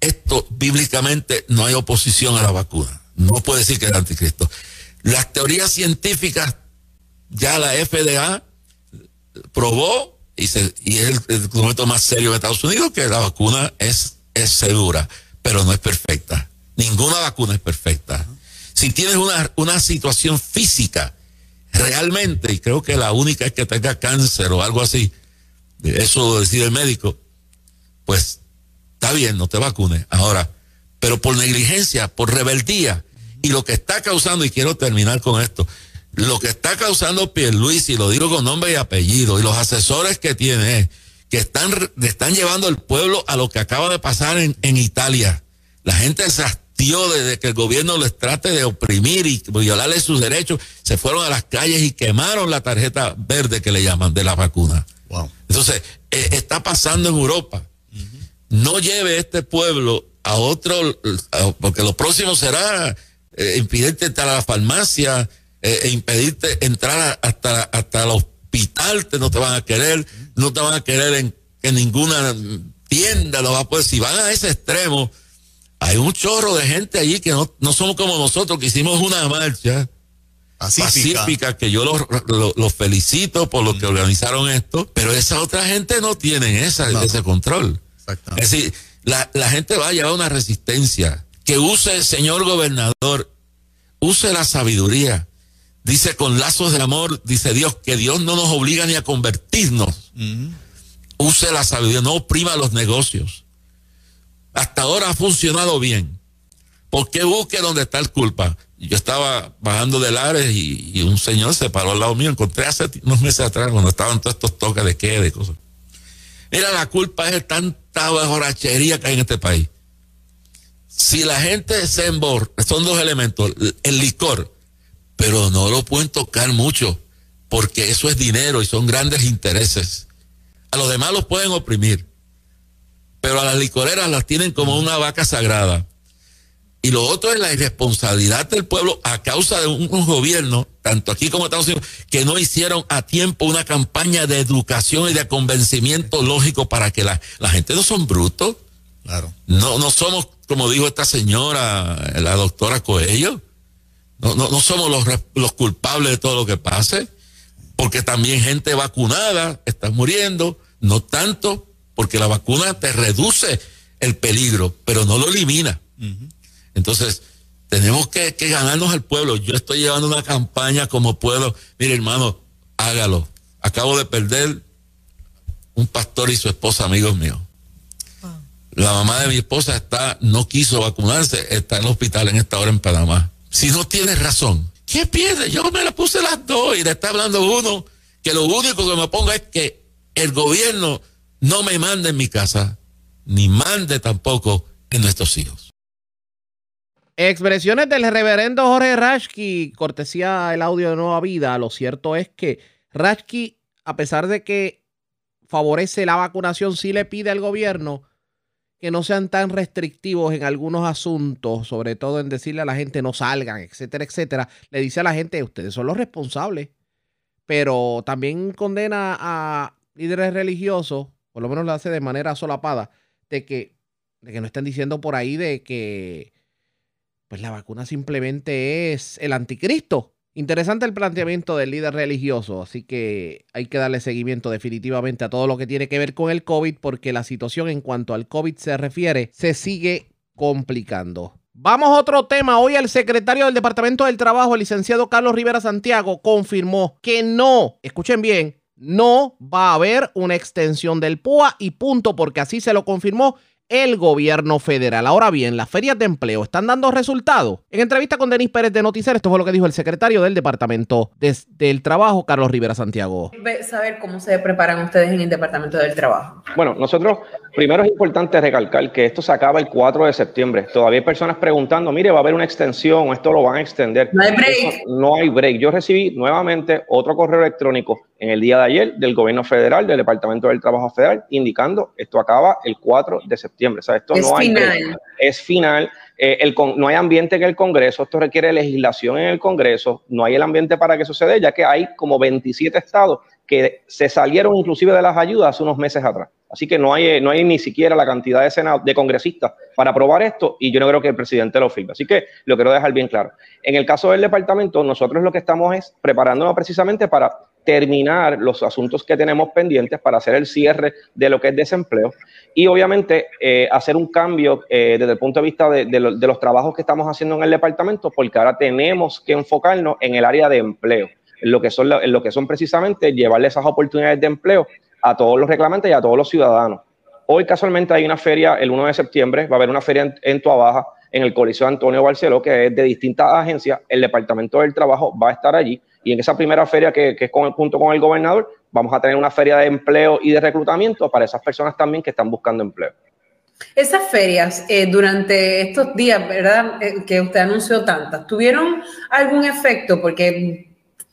Speaker 14: esto bíblicamente no hay oposición a la vacuna. No puede decir que es el anticristo. Las teorías científicas ya la FDA probó y, y es el, documento más serio de Estados Unidos que la vacuna es, es segura, pero no es perfecta. Ninguna vacuna es perfecta. Si tienes una, una situación física, realmente, y creo que la única es que tenga cáncer o algo así, eso decide el médico, pues está bien, no te vacunes. Ahora, pero por negligencia, por rebeldía, y lo que está causando, y quiero terminar con esto, lo que está causando Luis y lo digo con nombre y apellido, y los asesores que tiene, que están, están llevando al pueblo a lo que acaba de pasar en, en Italia. La gente se hastió de, que el gobierno les trate de oprimir y violarle sus derechos. Se fueron a las calles y quemaron la tarjeta verde que le llaman de la vacuna. Entonces, eh, está pasando en Europa. No lleve este pueblo a otro, porque lo próximo será eh, impedirte entrar a la farmacia, eh, e impedirte entrar hasta, hasta el hospital, te, no te van a querer, no te van a querer en, en ninguna tienda, lo va a poder. Si van a ese extremo, hay un chorro de gente allí que no, no somos como nosotros, que hicimos una marcha pacífica, que yo los felicito por lo que organizaron esto, pero esa otra gente no tiene esa, ese control. Es decir, la, la gente va a llevar una resistencia. Que use, señor gobernador, use la sabiduría. Dice con lazos de amor, dice Dios, que Dios no nos obliga ni a convertirnos. Use la sabiduría, no oprima los negocios. Hasta ahora ha funcionado bien. ¿Por qué busque donde está el culpa? Yo estaba bajando de Lares y, un señor se paró al lado mío. Encontré hace unos meses atrás cuando estaban todos estos toques de qué, de cosas. Mira, la culpa es tanta borrachería que hay en este país. Si la gente se embor, son dos elementos, el licor, pero no lo pueden tocar mucho, porque eso es dinero y son grandes intereses. A los demás los pueden oprimir, pero a las licoreras las tienen como una vaca sagrada. Y lo otro es la irresponsabilidad del pueblo a causa de un, gobierno, tanto aquí como en Estados Unidos, que no hicieron a tiempo una campaña de educación y de convencimiento lógico para que la, gente no son brutos. Claro. No, no somos, como dijo esta señora, la doctora Coello, no, no, no somos los, los culpables de todo lo que pase, porque también gente vacunada está muriendo, no tanto, porque la vacuna te reduce el peligro, pero no lo elimina. Entonces, tenemos que, ganarnos al pueblo. Yo estoy llevando una campaña como puedo. Mire, hermano, hágalo. Acabo de perder un pastor y su esposa, amigos míos. La mamá de mi esposa está, no quiso vacunarse, está en el hospital en esta hora en Panamá. Si no tienes razón, ¿qué pierde? Yo me la puse las dos y le está hablando uno que lo único que me ponga es que el gobierno no me mande en mi casa, ni mande tampoco en nuestros hijos.
Speaker 2: Expresiones del reverendo Jorge Rashki, cortesía el audio de Nueva Vida. Lo cierto es que Rashki, a pesar de que favorece la vacunación, sí le pide al gobierno que no sean tan restrictivos en algunos asuntos, sobre todo en decirle a la gente no salgan, etcétera, etcétera. Le dice a la gente, ustedes son los responsables, pero también condena a líderes religiosos, por lo menos lo hace de manera solapada, de que, de que no estén diciendo por ahí de que pues la vacuna simplemente es el anticristo. Interesante el planteamiento del líder religioso, así que hay que darle seguimiento definitivamente a todo lo que tiene que ver con el COVID porque la situación en cuanto al COVID se refiere se sigue complicando. Vamos a otro tema. Hoy el secretario del Departamento del Trabajo, el licenciado Carlos Rivera Santiago, confirmó que no, escuchen bien, no va a haber una extensión del PUA y punto, porque así se lo confirmó el gobierno federal. Ahora bien, las ferias de empleo están dando resultados. En entrevista con Denis Pérez de Noticiero, esto fue lo que dijo el secretario del Departamento del Trabajo, Carlos Rivera Santiago.
Speaker 15: Saber cómo se preparan ustedes en el Departamento del Trabajo.
Speaker 16: Bueno, nosotros primero es importante recalcar que esto se acaba el 4 de septiembre. Todavía hay personas preguntando, mire, va a haber una extensión, esto lo van a extender.
Speaker 15: No hay break.
Speaker 16: no hay break. Yo recibí nuevamente otro correo electrónico en el día de ayer del gobierno federal, del Departamento del Trabajo Federal, indicando esto acaba el 4 de septiembre. O sea, esto
Speaker 15: es
Speaker 16: no
Speaker 15: hay final.
Speaker 16: es final. Eh, el no hay ambiente en el Congreso, esto requiere legislación en el Congreso, no hay el ambiente para que suceda, ya que hay como 27 estados que se salieron inclusive de las ayudas hace unos meses atrás. Así que no hay, no hay ni siquiera la cantidad de, senado, de congresistas para aprobar esto y yo no creo que el presidente lo firme. Así que lo quiero dejar bien claro. En el caso del departamento, nosotros lo que estamos es preparándonos precisamente para terminar los asuntos que tenemos pendientes para hacer el cierre de lo que es desempleo y obviamente eh, hacer un cambio eh, desde el punto de vista de, los trabajos que estamos haciendo en el departamento, porque ahora tenemos que enfocarnos en el área de empleo, en lo que son, en lo que son precisamente llevarle esas oportunidades de empleo a todos los reclamantes y a todos los ciudadanos. Hoy casualmente hay una feria, el 1 de septiembre, va a haber una feria en, en Tuabaja, en el Coliseo Antonio Barceló, que es de distintas agencias. El Departamento del Trabajo va a estar allí y en esa primera feria que, es con, junto con el gobernador, vamos a tener una feria de empleo y de reclutamiento para esas personas también que están buscando empleo.
Speaker 15: Esas ferias, eh, durante estos días, ¿verdad? Eh, que usted anunció tantas, ¿tuvieron algún efecto? Porque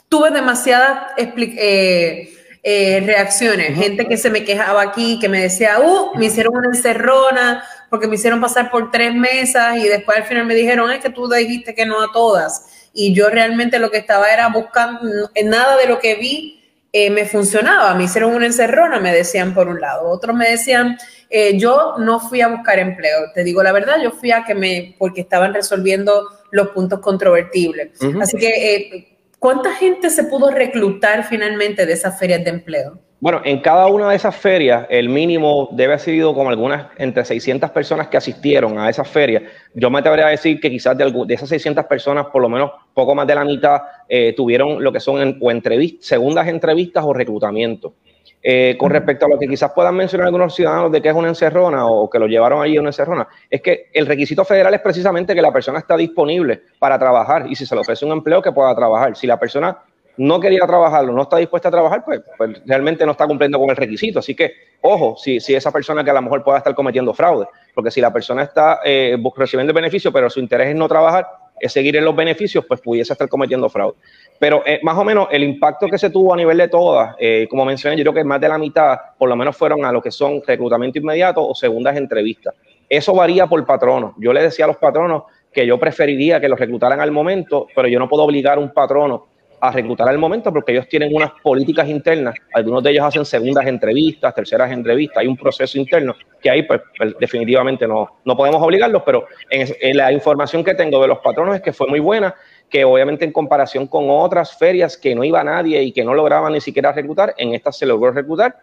Speaker 15: tuve demasiadas eh, reacciones. Gente que se me quejaba aquí, que me decía, uh, me hicieron una encerrona porque me hicieron pasar por tres mesas y después al final me dijeron, es que tú dijiste que no a todas y yo realmente lo que estaba era buscando, nada de lo que vi eh, me funcionaba. Me hicieron una encerrona, me decían por un lado. Otros me decían, eh, yo no fui a buscar empleo. Te digo la verdad, yo fui a que me, porque estaban resolviendo los puntos controvertibles. Así que, eh, ¿cuánta gente se pudo reclutar finalmente de esas ferias de empleo?
Speaker 16: Bueno, en cada una de esas ferias, el mínimo debe haber sido como algunas entre 600 personas que asistieron a esas ferias. Yo me atrevería a decir que quizás de, de esas 600 personas, por lo menos poco más de la mitad, eh, tuvieron lo que son o segundas entrevistas o reclutamiento. Eh, con respecto a lo que quizás puedan mencionar algunos ciudadanos de que es una encerrona o que lo llevaron allí a una encerrona, es que el requisito federal es precisamente que la persona está disponible para trabajar y si se le ofrece un empleo que pueda trabajar. Si la persona no quería trabajarlo, no está dispuesta a trabajar, pues, pues, realmente no está cumpliendo con el requisito. Así que, ojo, si, esa persona que a lo mejor pueda estar cometiendo fraude, porque si la persona está eh, recibiendo el beneficio, pero su interés es no trabajar, es seguir en los beneficios, pues pudiese estar cometiendo fraude. Pero eh, más o menos el impacto que se tuvo a nivel de todas, eh, como mencioné, yo creo que más de la mitad, por lo menos fueron a lo que son reclutamiento inmediato o segundas entrevistas. Eso varía por patrono. Yo le decía a los patronos que yo preferiría que los reclutaran al momento, pero yo no puedo obligar a un patrono a reclutar al momento porque ellos tienen unas políticas internas. Algunos de ellos hacen segundas entrevistas, terceras entrevistas. Hay un proceso interno que ahí pues, pues definitivamente no, no podemos obligarlos, pero en, la información que tengo de los patronos es que fue muy buena, que obviamente en comparación con otras ferias que no iba nadie y que no lograban ni siquiera reclutar, en esta se logró reclutar.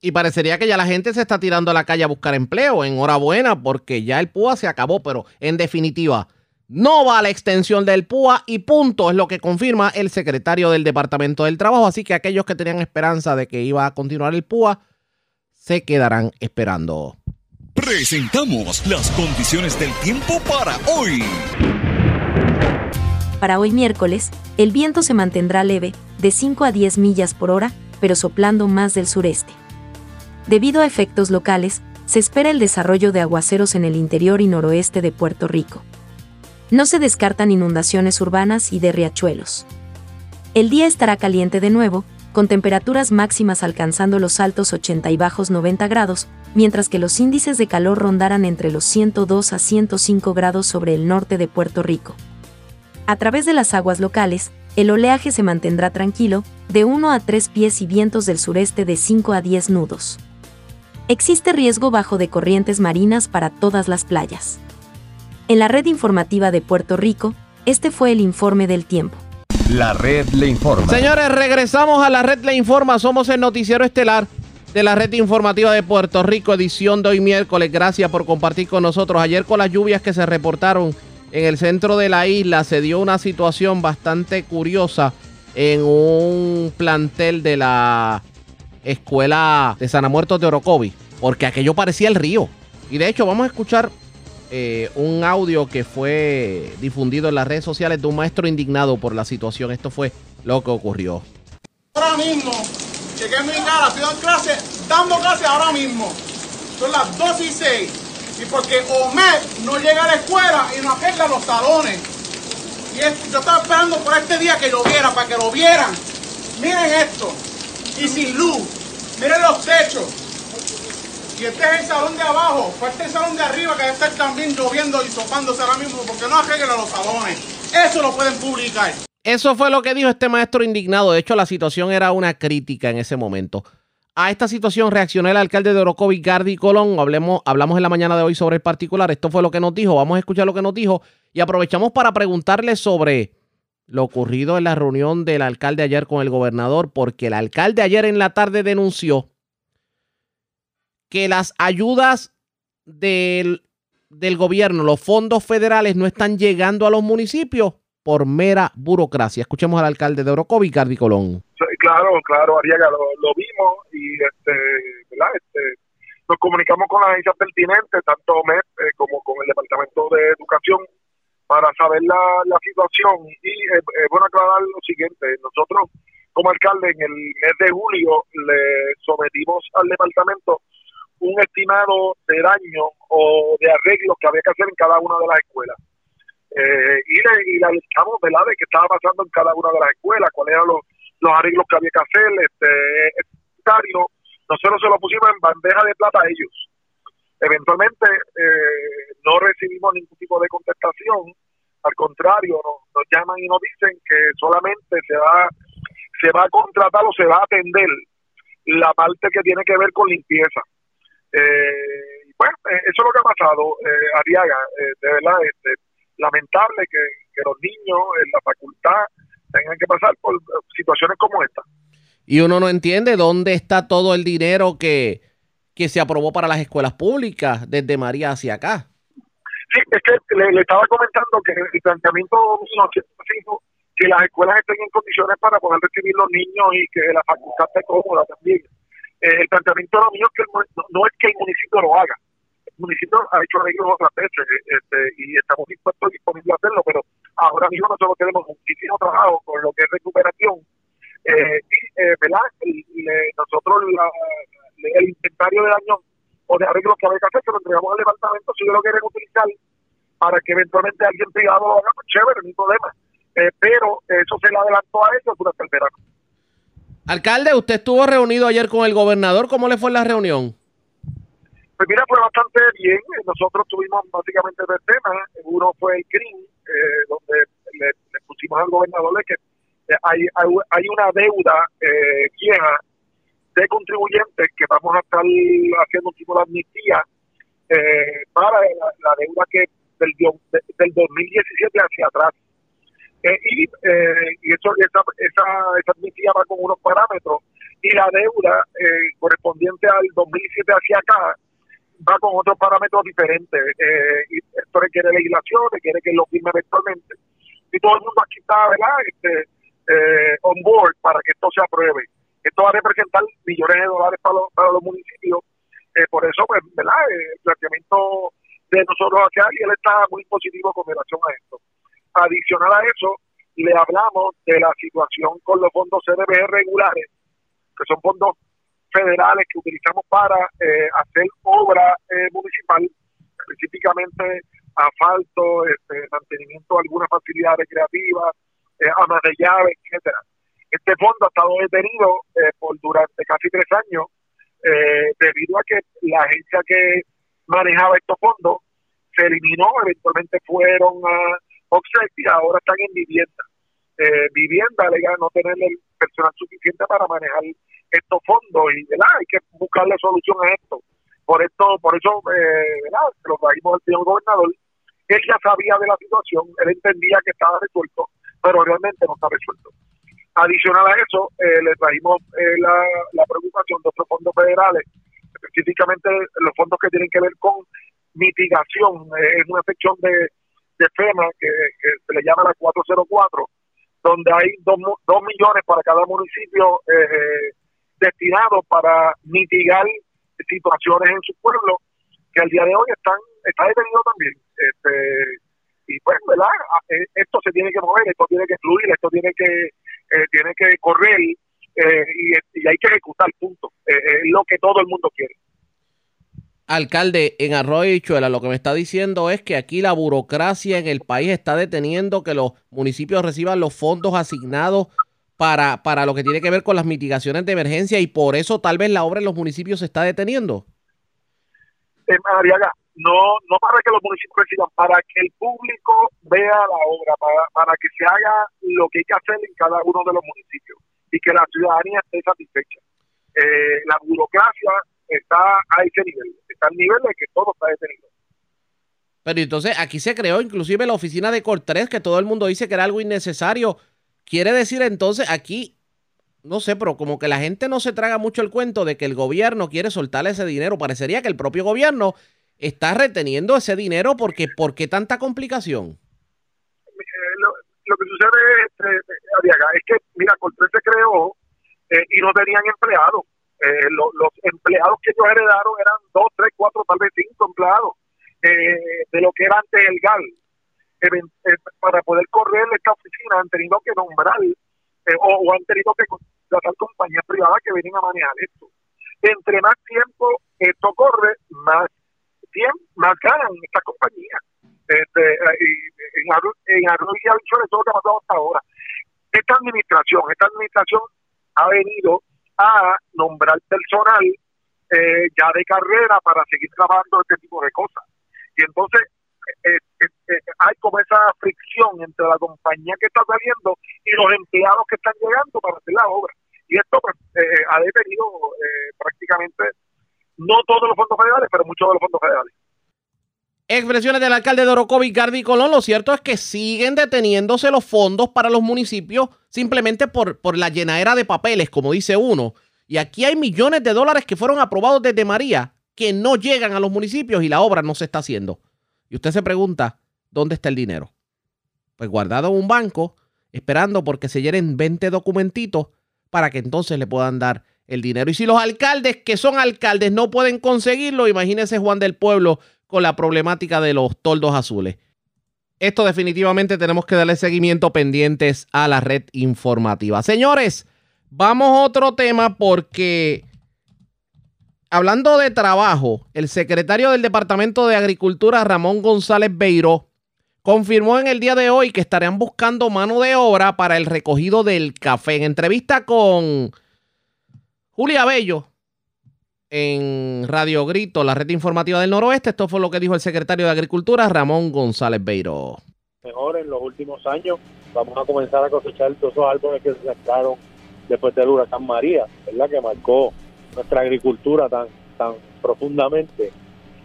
Speaker 2: Y parecería que ya la gente se está tirando a la calle a buscar empleo. Enhorabuena, porque ya el PUA se acabó, pero en definitiva, no va a la extensión del PUA y punto, es lo que confirma el secretario del Departamento del Trabajo. Así que aquellos que tenían esperanza de que iba a continuar el PUA, se quedarán esperando.
Speaker 1: Presentamos las condiciones del tiempo para hoy.
Speaker 6: Para hoy miércoles, el viento se mantendrá leve, de 5 a 10 millas por hora, pero soplando más del sureste. Debido a efectos locales, se espera el desarrollo de aguaceros en el interior y noroeste de Puerto Rico. No se descartan inundaciones urbanas y de riachuelos. El día estará caliente de nuevo, con temperaturas máximas alcanzando los altos 80 y bajos 90 grados, mientras que los índices de calor rondarán entre los 102 a 105 grados sobre el norte de Puerto Rico. A través de las aguas locales, el oleaje se mantendrá tranquilo, de 1 a 3 pies y vientos del sureste de 5 a 10 nudos. Existe riesgo bajo de corrientes marinas para todas las playas. En la red informativa de Puerto Rico, este fue el informe del tiempo.
Speaker 1: La red le informa.
Speaker 2: Señores, regresamos a la red le informa. Somos el noticiero estelar de la red informativa de Puerto Rico, edición de hoy miércoles. Gracias por compartir con nosotros. Ayer con las lluvias que se reportaron en el centro de la isla se dio una situación bastante curiosa en un plantel de la escuela de San Muertos de Orocovi, porque aquello parecía el río. Y de hecho vamos a escuchar eh, un audio que fue difundido en las redes sociales de un maestro indignado por la situación. Esto fue lo que ocurrió.
Speaker 17: Ahora mismo, llegué a mi cara, estoy en clase, dando clase ahora mismo. Son las 2 y 6. Y porque Omer no llega a la escuela y no arregla los salones. Y yo estaba esperando por este día que lloviera, para que lo vieran. Miren esto. Y sin luz. Miren los techos. Y este es el salón de abajo, este el salón de arriba que debe estar también lloviendo y sopándose ahora mismo porque no arreglan los salones. Eso lo pueden publicar.
Speaker 2: Eso fue lo que dijo este maestro indignado. De hecho, la situación era una crítica en ese momento. A esta situación reaccionó el alcalde de Orocovi, Gardi Colón. Hablemos, hablamos en la mañana de hoy sobre el particular. Esto fue lo que nos dijo. Vamos a escuchar lo que nos dijo y aprovechamos para preguntarle sobre lo ocurrido en la reunión del alcalde ayer con el gobernador, porque el alcalde ayer en la tarde denunció que las ayudas del, del gobierno, los fondos federales no están llegando a los municipios por mera burocracia. Escuchemos al alcalde de Orocovi, Cardi Colón.
Speaker 18: claro, claro, Ariaga, lo, vimos y este, ¿verdad? Este, nos comunicamos con las agencias pertinentes, tanto MEP eh, como con el Departamento de Educación, para saber la, la situación. Y es eh, eh, bueno aclarar lo siguiente, nosotros como alcalde en el mes de julio le sometimos al departamento un estimado de daño o de arreglos que había que hacer en cada una de las escuelas. Eh, y, le, y le ¿verdad?, de qué estaba pasando en cada una de las escuelas, cuáles eran los, los arreglos que había que hacer, este, nosotros se lo pusimos en bandeja de plata a ellos. Eventualmente eh, no recibimos ningún tipo de contestación, al contrario, nos, llaman y nos dicen que solamente se va, se va a contratar o se va a atender la parte que tiene que ver con limpieza. Eh, bueno, eh, eso es lo que ha pasado, eh, Ariaga, eh, de verdad, este, lamentable que, los niños en la facultad tengan que pasar por situaciones como esta.
Speaker 2: Y uno no entiende dónde está todo el dinero que, que se aprobó para las escuelas públicas desde María hacia acá.
Speaker 18: Sí, es que le, estaba comentando que el planteamiento sido que las escuelas estén en condiciones para poder recibir los niños y que la facultad esté cómoda también. Eh, el planteamiento mío es que no es que el municipio lo haga, municipio ha hecho arreglos otras veces este, y estamos dispuestos y disponibles a hacerlo, pero ahora mismo nosotros tenemos muchísimo trabajo con lo que es recuperación eh, y, eh, ¿verdad? Y, nosotros el inventario de daño o de arreglos que había que hacer, que lo entregamos al departamento, si yo lo quieren utilizar para que eventualmente alguien privado lo haga, pues chévere, no problema. Eh, pero eso se le adelantó a eso durante el verano.
Speaker 2: Alcalde, usted estuvo reunido ayer con el gobernador, ¿cómo le fue la reunión?
Speaker 18: Pues mira, fue bastante bien. Nosotros tuvimos básicamente tres temas. Uno fue el CRIM, eh, donde le, pusimos al gobernador que eh, hay, hay, una deuda eh, vieja de contribuyentes que vamos a estar haciendo un tipo de amnistía eh, para la, deuda que del, del 2017 hacia atrás. Y y eso, esa, esa, esa amnistía va con unos parámetros y la deuda correspondiente al 2007 hacia acá va con otros parámetros diferentes. Eh, y esto requiere legislación, requiere que lo firme eventualmente. Y todo el mundo aquí está, ¿verdad? Este, eh, on board para que esto se apruebe. Esto va a representar millones de dólares para los, para los municipios. Eh, por eso, pues, ¿verdad? El planteamiento de nosotros acá y él está muy positivo con relación a esto. Adicional a eso, le hablamos de la situación con los fondos CDB regulares, que son fondos federales que utilizamos para eh, hacer obra eh, municipal, específicamente asfalto, este, mantenimiento de algunas facilidades recreativas, eh, amas de llave, etcétera. Este fondo ha estado detenido eh, por durante casi tres años debido a que la agencia que manejaba estos fondos se eliminó, eventualmente fueron a Y ahora están en vivienda. vivienda, legal, no tener el personal suficiente para manejar estos fondos y ¿verdad? hay que buscarle solución a esto. Por esto, por eso, eh, ¿verdad? lo trajimos al señor gobernador. Él ya sabía de la situación, él entendía que estaba resuelto, pero realmente no está resuelto. Adicional a eso, eh, le trajimos eh, la, la preocupación de otros fondos federales, específicamente los fondos que tienen que ver con mitigación. es una sección de, de FEMA que, se le llama la 404, donde hay dos, dos millones para cada municipio eh, destinados para mitigar situaciones en su pueblo que al día de hoy están está detenido también. Este y pues verdad e, esto se tiene que mover esto tiene que fluir esto tiene que eh, tiene que correr eh, y, hay que ejecutar punto. Eh, es lo que todo el mundo quiere
Speaker 2: Alcalde, en Arroyo y Chuela, lo que me está diciendo es que aquí la burocracia en el país está deteniendo que los municipios reciban los fondos asignados para, para lo que tiene que ver con las mitigaciones de emergencia y por eso tal vez la obra en los municipios se está deteniendo?
Speaker 18: Eh, no, no para que los municipios reciban, para que el público vea la obra, para, para que se haga lo que hay que hacer en cada uno de los municipios y que la ciudadanía esté satisfecha. Eh, la burocracia está a ese nivel, está al nivel de que todo está detenido.
Speaker 2: Pero entonces aquí se creó inclusive la oficina de Cortés, que todo el mundo dice que era algo innecesario. Quiere decir entonces aquí, no sé, pero como que la gente no se traga mucho el cuento de que el gobierno quiere soltar ese dinero. Parecería que el propio gobierno está reteniendo ese dinero porque ¿por qué tanta complicación?
Speaker 18: Eh, lo, que sucede este, es que, mira, Cortés se creó eh, y no tenían empleados. Eh, los empleados que ellos heredaron eran dos, tres, cuatro, tal vez cinco empleados eh, de lo que era antes el GAL. para poder correr esta oficina han tenido que nombrar o, han tenido que contratar compañías privadas que vienen a manejar esto. Entre más tiempo esto corre, más tiempo, más ganan estas compañías. Este, en Arroyo y Avichones todo lo que ha pasado hasta ahora. Esta administración, esta administración ha venido a nombrar personal eh, ya de carrera para seguir trabajando este tipo de cosas. Y entonces eh, eh, hay como esa fricción entre la compañía que está saliendo y los empleados que están llegando para hacer la obra. Y esto pues, ha detenido prácticamente no todos los fondos federales, pero muchos de los fondos federales.
Speaker 2: Expresiones del alcalde de Orocovi, Gardi Colón. Lo cierto es que siguen deteniéndose los fondos para los municipios simplemente por, por la llenadera de papeles, como dice uno. Y aquí hay millones de dólares que fueron aprobados desde María que no llegan a los municipios y la obra no se está haciendo. Y usted se pregunta, ¿dónde está el dinero? Pues guardado en un banco, esperando porque se llenen 20 documentitos para que entonces le puedan dar el dinero. Y si los alcaldes que son alcaldes no pueden conseguirlo, imagínese Juan del Pueblo con la problemática de los toldos azules. Esto definitivamente tenemos que darle seguimiento pendientes a la red informativa. Señores, vamos a otro tema porque hablando de trabajo, el secretario del Departamento de Agricultura, Ramón González Beiro, confirmó en el día de hoy que estarían buscando mano de obra para el recogido del café. En entrevista con Julia Bello, en Radio Grito, la red informativa del noroeste. Esto fue lo que dijo el secretario de Agricultura, Ramón González Beiro.
Speaker 19: Mejor en los últimos años vamos a comenzar a cosechar todos esos árboles que se sacaron después del huracán María, ¿verdad? Que marcó nuestra agricultura tan, tan profundamente.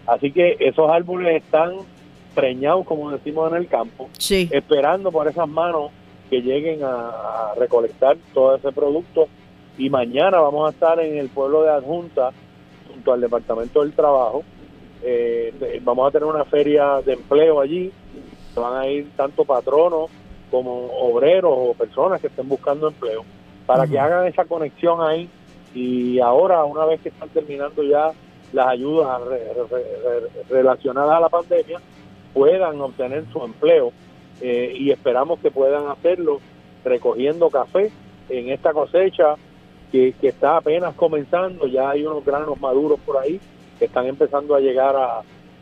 Speaker 19: Así que esos árboles están preñados, como decimos en el campo, esperando por esas manos que lleguen a recolectar todo ese producto. Y mañana vamos a estar en el pueblo de Adjunta al Departamento del Trabajo. Eh, vamos a tener una feria de empleo allí. Van a ir tanto patronos como obreros o personas que estén buscando empleo para que hagan esa conexión ahí y ahora una vez que están terminando ya las ayudas relacionadas a la pandemia puedan obtener su empleo eh, y esperamos que puedan hacerlo recogiendo café en esta cosecha que, está apenas comenzando, ya hay unos granos maduros por ahí que están empezando a llegar a,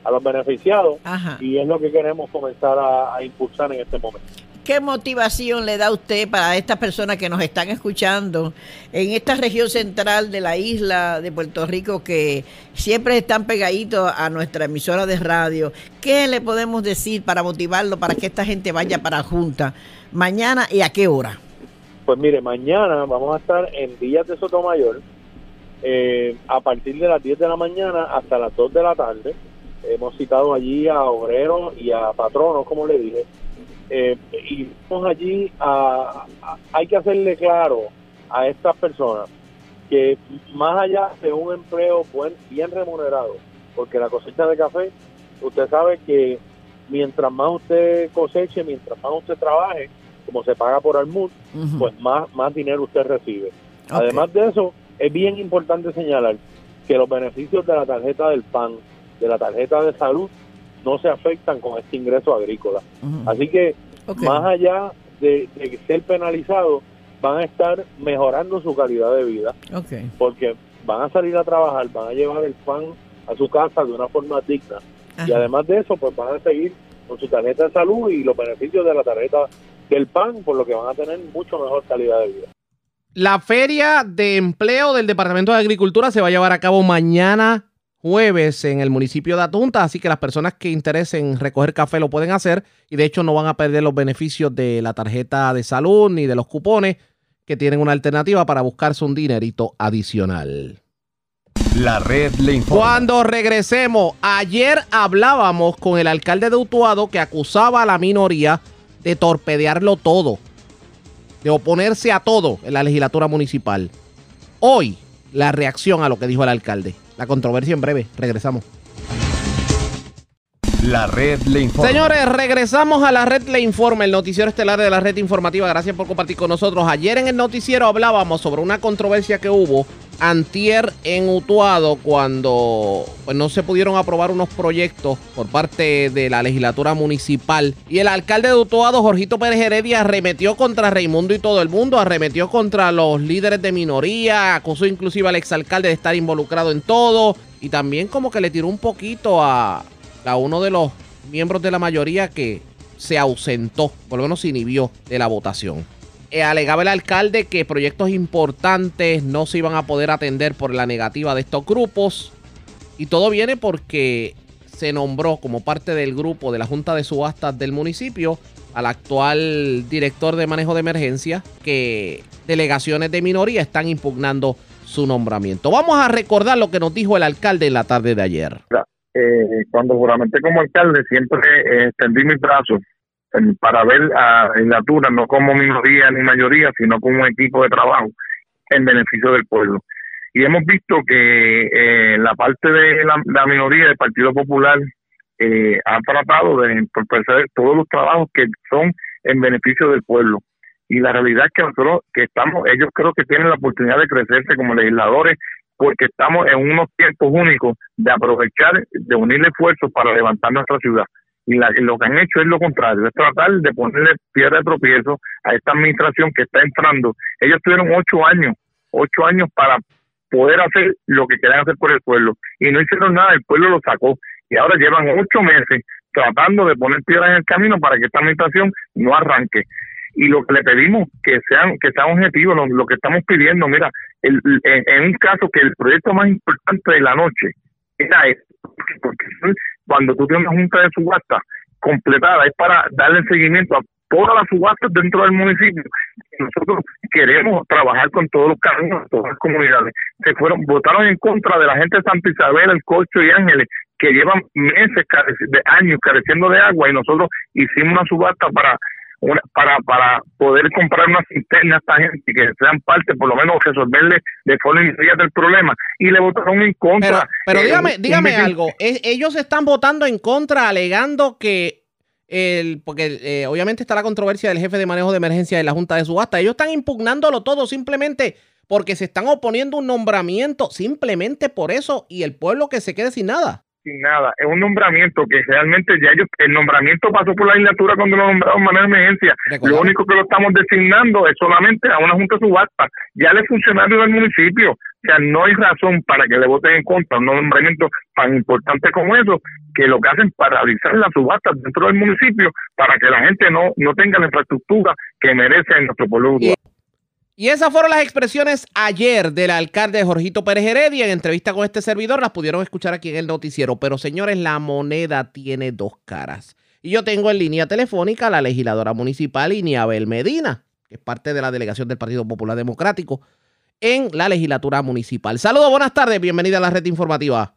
Speaker 19: los beneficiados y es lo que queremos comenzar a, impulsar en este momento.
Speaker 20: ¿Qué motivación le da usted para estas personas que nos están escuchando en esta región central de la isla de Puerto Rico que siempre están pegaditos a nuestra emisora de radio? ¿Qué le podemos decir para motivarlo para que esta gente vaya para Junta mañana y a qué hora?
Speaker 19: Pues mire, mañana vamos a estar en Villas de Sotomayor eh, a partir de las 10 de la mañana hasta las 2 de la tarde. Hemos citado allí a obreros y a patronos, como le dije. Eh, y vamos allí a, Hay que hacerle claro a estas personas que más allá de un empleo buen, bien remunerado, porque la cosecha de café, usted sabe que mientras más usted coseche, mientras más usted trabaje, como se paga por Almud, pues más, más dinero usted recibe. Además de eso, es bien importante señalar que los beneficios de la tarjeta del PAN, de la tarjeta de salud, no se afectan con este ingreso agrícola. Así que, más allá de, ser penalizados, van a estar mejorando su calidad de vida. Porque van a salir a trabajar, van a llevar el pan a su casa de una forma digna. Y además de eso, pues van a seguir con su tarjeta de salud y los beneficios de la tarjeta del PAN, por lo que van a tener mucho mejor calidad de vida.
Speaker 2: La feria de empleo del Departamento de Agricultura se va a llevar a cabo mañana jueves en el municipio de Atunta, así que las personas que interesen recoger café lo pueden hacer y de hecho no van a perder los beneficios de la tarjeta de salud ni de los cupones que tienen una alternativa para buscarse un dinerito adicional.
Speaker 1: La red le informa.
Speaker 2: Cuando regresemos, ayer hablábamos con el alcalde de Utuado que acusaba a la minoría de torpedearlo todo, de oponerse a todo en la legislatura municipal. Hoy, la reacción a lo que dijo el alcalde. La controversia en breve. Regresamos.
Speaker 1: La red le informa.
Speaker 2: Señores, regresamos a la red le informa, el noticiero estelar de la red informativa. Gracias por compartir con nosotros. Ayer en el noticiero hablábamos sobre una controversia que hubo antier en Utuado cuando pues, no se pudieron aprobar unos proyectos por parte de la legislatura municipal. Y el alcalde de Utuado, Jorgito Pérez Heredia, arremetió contra Raimundo y todo el mundo, arremetió contra los líderes de minoría, acusó inclusive al exalcalde de estar involucrado en todo y también como que le tiró un poquito a a uno de los miembros de la mayoría que se ausentó, por lo menos se inhibió de la votación. Eh, alegaba el alcalde que proyectos importantes no se iban a poder atender por la negativa de estos grupos. Y todo viene porque se nombró como parte del grupo de la Junta de Subastas del municipio al actual director de manejo de emergencia que delegaciones de minoría están impugnando su nombramiento. Vamos a recordar lo que nos dijo el alcalde en la tarde de ayer
Speaker 21: eh, cuando juramenté como alcalde, siempre eh, extendí mis brazos para ver a la no como minoría ni mayoría, sino como un equipo de trabajo en beneficio del pueblo. Y hemos visto que eh, la parte de la, minoría del Partido Popular eh, ha tratado de entorpecer todos los trabajos que son en beneficio del pueblo. Y la realidad es que nosotros, que estamos, ellos creo que tienen la oportunidad de crecerse como legisladores porque estamos en unos tiempos únicos de aprovechar, de unir esfuerzos para levantar nuestra ciudad. Y, lo que han hecho es lo contrario, es tratar de ponerle piedra de tropiezo a esta administración que está entrando. Ellos tuvieron ocho años, ocho años para poder hacer lo que querían hacer por el pueblo y no hicieron nada, el pueblo lo sacó y ahora llevan ocho meses tratando de poner piedra en el camino para que esta administración no arranque y lo que le pedimos que sean que sean objetivos lo, que estamos pidiendo mira el, en, un caso que el proyecto más importante de la noche era esto porque cuando tú tienes una junta de subasta completada es para darle seguimiento a todas las subastas dentro del municipio nosotros queremos trabajar con todos los caminos todas las comunidades se fueron votaron en contra de la gente de Santa Isabel el Cocho y Ángeles que llevan meses de años careciendo de agua y nosotros hicimos una subasta para para, para poder comprar una cisterna a esta gente que sean parte, por lo menos resolverle de forma inmediata el problema. Y le votaron en contra.
Speaker 2: Pero, eh, dígame, dígame algo. ellos están votando en contra, alegando que el, porque eh, obviamente está la controversia del jefe de manejo de emergencia de la Junta de Subasta. Ellos están impugnándolo todo simplemente porque se están oponiendo un nombramiento, simplemente por eso, y el pueblo que se quede sin nada
Speaker 21: sin nada. Es un nombramiento que realmente ya ellos, el nombramiento pasó por la legislatura cuando lo nombraron de manera de emergencia. Lo único que lo estamos designando es solamente a una junta subasta. Ya el funcionario del municipio. O sea, no hay razón para que le voten en contra un nombramiento tan importante como eso, que lo que hacen para realizar las subastas dentro del municipio para que la gente no, no tenga la infraestructura que merece en nuestro pueblo.
Speaker 2: Y esas fueron las expresiones ayer del alcalde Jorgito Pérez Heredia en entrevista con este servidor. Las pudieron escuchar aquí en el noticiero. Pero señores, la moneda tiene dos caras. Y yo tengo en línea telefónica a la legisladora municipal Iniabel Medina, que es parte de la delegación del Partido Popular Democrático en la legislatura municipal. Saludos, buenas tardes, bienvenida a la red informativa.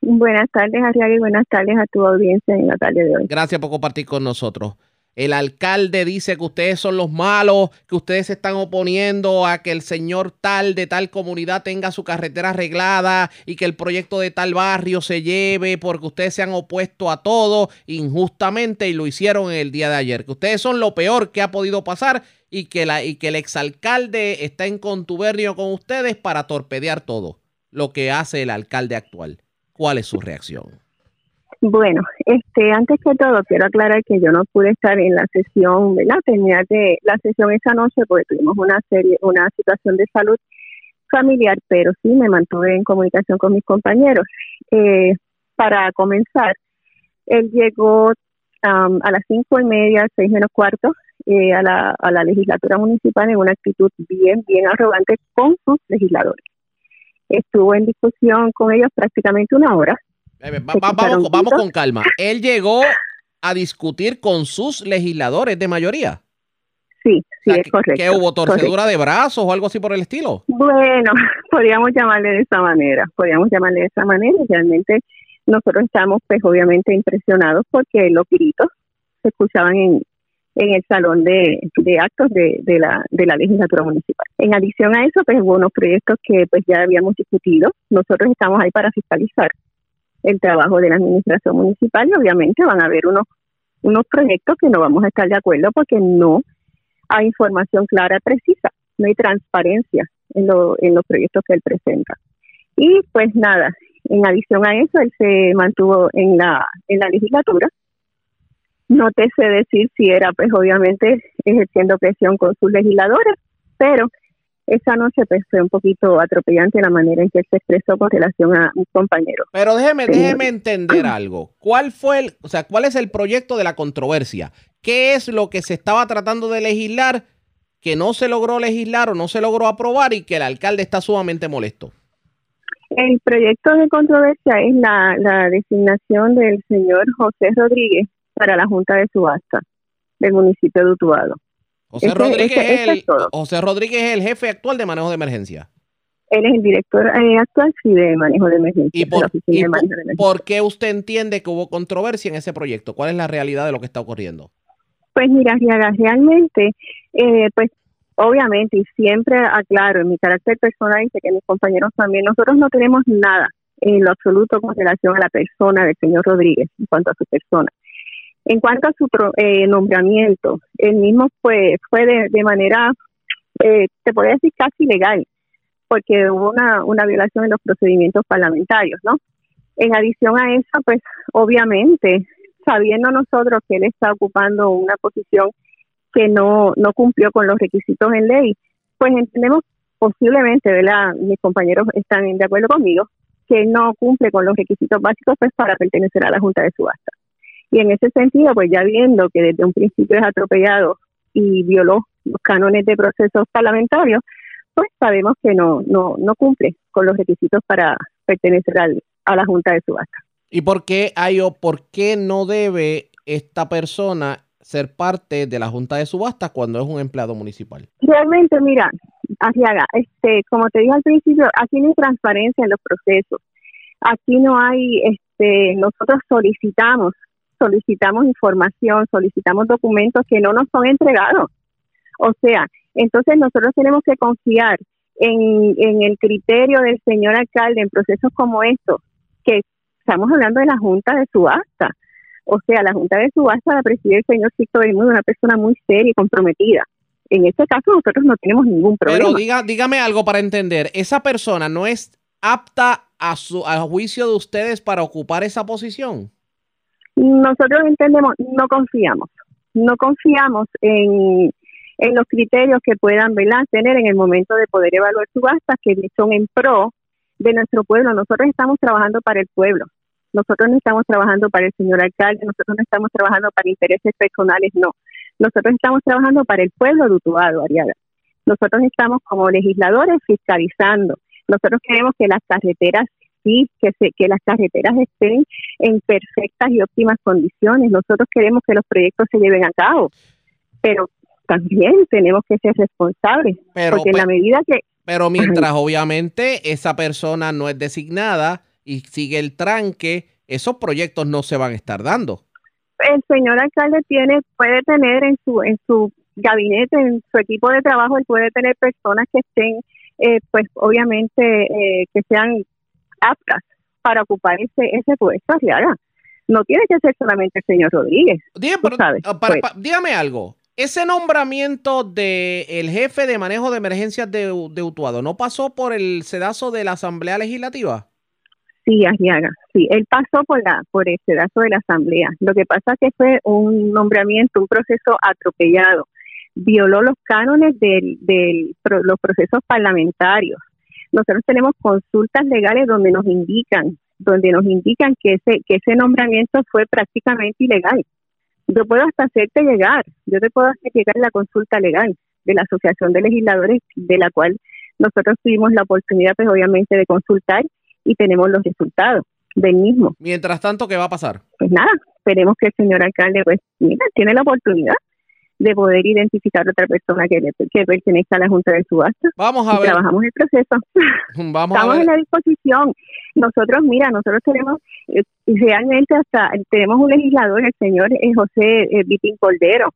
Speaker 22: Buenas tardes, Ariel, y buenas tardes a tu audiencia en la tarde de hoy.
Speaker 2: Gracias por compartir con nosotros. El alcalde dice que ustedes son los malos, que ustedes se están oponiendo a que el señor tal de tal comunidad tenga su carretera arreglada y que el proyecto de tal barrio se lleve porque ustedes se han opuesto a todo injustamente y lo hicieron el día de ayer. Que ustedes son lo peor que ha podido pasar y que, la, y que el exalcalde está en contubernio con ustedes para torpedear todo lo que hace el alcalde actual. ¿Cuál es su reacción?
Speaker 22: Bueno, este, antes que todo quiero aclarar que yo no pude estar en la sesión, ¿verdad? Terminar de la sesión esa noche porque tuvimos una serie, una situación de salud familiar, pero sí me mantuve en comunicación con mis compañeros. Eh, para comenzar, él llegó a las cinco y media, seis menos cuarto, eh, a, la, a la legislatura municipal en una actitud bien, bien arrogante con sus legisladores. Estuvo en discusión con ellos prácticamente una hora
Speaker 2: vamos, vamos con calma. Él llegó a discutir con sus legisladores de mayoría.
Speaker 22: Sí, sí, es correcto.
Speaker 2: ¿Que hubo torcedura de brazos o algo así por el estilo?
Speaker 22: Bueno, podríamos llamarle de esa manera, podríamos llamarle de esa manera. Realmente nosotros estamos, pues, obviamente impresionados porque los gritos se escuchaban en, en el salón de, actos de, de, la, de la legislatura municipal. En adición a eso, pues hubo unos proyectos que pues ya habíamos discutido. Nosotros estamos ahí para fiscalizar el trabajo de la administración municipal y obviamente van a haber unos, unos proyectos que no vamos a estar de acuerdo porque no hay información clara, precisa, no hay transparencia en, en los proyectos que él presenta. Y pues nada, en adición a eso, él se mantuvo en la, en la legislatura no te sé decir si era, pues obviamente, ejerciendo presión con sus legisladores, pero esa noche pues, fue un poquito atropellante la manera en que se expresó con relación a un compañero.
Speaker 2: Pero déjeme, déjeme entender algo. ¿Cuál fue el, o sea, cuál es el proyecto de la controversia? ¿Qué es lo que se estaba tratando de legislar que no se logró legislar o no se logró aprobar y que el alcalde está sumamente molesto?
Speaker 22: El proyecto de controversia es la, la designación del señor José Rodríguez para la Junta de Subasta del municipio de Utuado.
Speaker 2: José, Rodríguez, es el, José Rodríguez es el jefe actual de manejo de emergencia.
Speaker 22: Él es el director eh, actual sí, de manejo de emergencia.
Speaker 2: ¿Y, por, por, qué usted entiende que hubo controversia en ese proyecto? ¿Cuál es la realidad de lo que está ocurriendo?
Speaker 22: Pues mira, realmente, eh, pues obviamente, y siempre aclaro en mi carácter personal, y que mis compañeros también, nosotros no tenemos nada en lo absoluto con relación a la persona del señor Rodríguez, en cuanto a su persona. En cuanto a su eh, nombramiento, el mismo fue, fue de, manera, eh, te podría decir casi legal, porque hubo una, una violación en los procedimientos parlamentarios, ¿no? En adición a eso, pues obviamente, sabiendo nosotros que él está ocupando una posición que no, no cumplió con los requisitos en ley, pues entendemos posiblemente, ¿verdad? Mis compañeros están de acuerdo conmigo, que no cumple con los requisitos básicos pues, para pertenecer a la Junta de Subasta. Y en ese sentido, pues ya viendo que desde un principio es atropellado y violó los cánones de procesos parlamentarios, pues sabemos que no, no, no cumple con los requisitos para pertenecer a la Junta de Subasta.
Speaker 2: ¿Y por qué hay o por qué no debe esta persona ser parte de la Junta de Subasta cuando es un empleado municipal?
Speaker 22: Realmente, mira, Asiaga, este, como te dije al principio, aquí no hay transparencia en los procesos. Aquí no hay, este, nosotros solicitamos solicitamos información, solicitamos documentos que no nos son entregados. O sea, entonces nosotros tenemos que confiar en, en el criterio del señor alcalde en procesos como estos, que estamos hablando de la Junta de Subasta. O sea, la Junta de Subasta la preside el señor Cito Bermúdez, una persona muy seria y comprometida. En este caso nosotros no tenemos ningún problema.
Speaker 2: Pero diga, dígame algo para entender, ¿esa persona no es apta a su a juicio de ustedes para ocupar esa posición?
Speaker 22: Nosotros entendemos, no confiamos, no confiamos en, en los criterios que puedan ¿verdad? tener en el momento de poder evaluar subastas que son en pro de nuestro pueblo. Nosotros estamos trabajando para el pueblo. Nosotros no estamos trabajando para el señor alcalde, nosotros no estamos trabajando para intereses personales, no. Nosotros estamos trabajando para el pueblo de Utuado, Ariaga. Nosotros estamos como legisladores fiscalizando. Nosotros queremos que las carreteras sí, que, se, que las carreteras estén en perfectas y óptimas condiciones. Nosotros queremos que los proyectos se lleven a cabo, pero también tenemos que ser responsables, porque en la medida que...
Speaker 2: Pero mientras obviamente esa persona no es designada y sigue el tranque, esos proyectos no se van a estar dando.
Speaker 22: El señor alcalde tiene, puede tener en su, en su gabinete, en su equipo de trabajo, él puede tener personas que estén, eh, pues obviamente, eh, que sean aptas para ocupar ese, ese puesto, haga. No tiene que ser solamente el señor Rodríguez.
Speaker 2: Ah, pues. dígame algo. Ese nombramiento del el jefe de manejo de emergencias de, de, Utuado, ¿no pasó por el sedazo de la Asamblea Legislativa?
Speaker 22: Sí, Arriaga, sí, él pasó por la por el sedazo de la Asamblea. Lo que pasa es que fue un nombramiento, un proceso atropellado. Violó los cánones de del, los procesos parlamentarios nosotros tenemos consultas legales donde nos indican, donde nos indican que ese, que ese nombramiento fue prácticamente ilegal. Yo puedo hasta hacerte llegar, yo te puedo hacer llegar la consulta legal de la Asociación de Legisladores, de la cual nosotros tuvimos la oportunidad, pues obviamente, de consultar y tenemos los resultados del mismo.
Speaker 2: Mientras tanto, ¿qué va a pasar?
Speaker 22: Pues nada, esperemos que el señor alcalde, pues mira, tiene la oportunidad de poder identificar a otra persona que, que pertenezca a la Junta de Subasta.
Speaker 2: Vamos a ver.
Speaker 22: Trabajamos el proceso.
Speaker 2: Vamos
Speaker 22: Estamos en la disposición. Nosotros, mira, nosotros tenemos eh, realmente hasta tenemos un legislador, el señor eh, José eh, Vitín Cordero,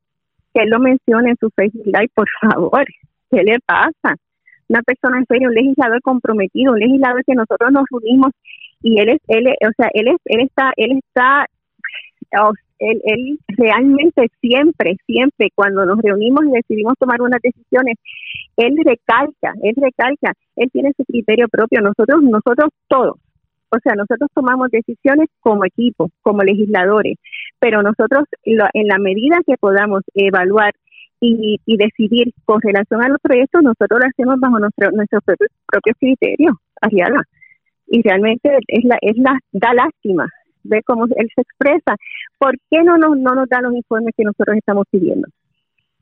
Speaker 22: que él lo menciona en su Facebook Live, por favor. ¿Qué le pasa? Una persona en serio, un legislador comprometido, un legislador que nosotros nos unimos y él es, él, o sea, él es, él está, él está él, él realmente siempre, siempre cuando nos reunimos y decidimos tomar unas decisiones, él recalca, él recalca, él tiene su criterio propio, nosotros, nosotros todos, o sea, nosotros tomamos decisiones como equipo, como legisladores, pero nosotros en la medida que podamos evaluar y, decidir con relación a los proyectos, nosotros lo hacemos bajo nuestro, nuestros propios, criterios, Ariana. Y realmente es la, es la, da lástima ver cómo él se expresa. ¿Por qué no nos, no nos da los informes que nosotros estamos pidiendo?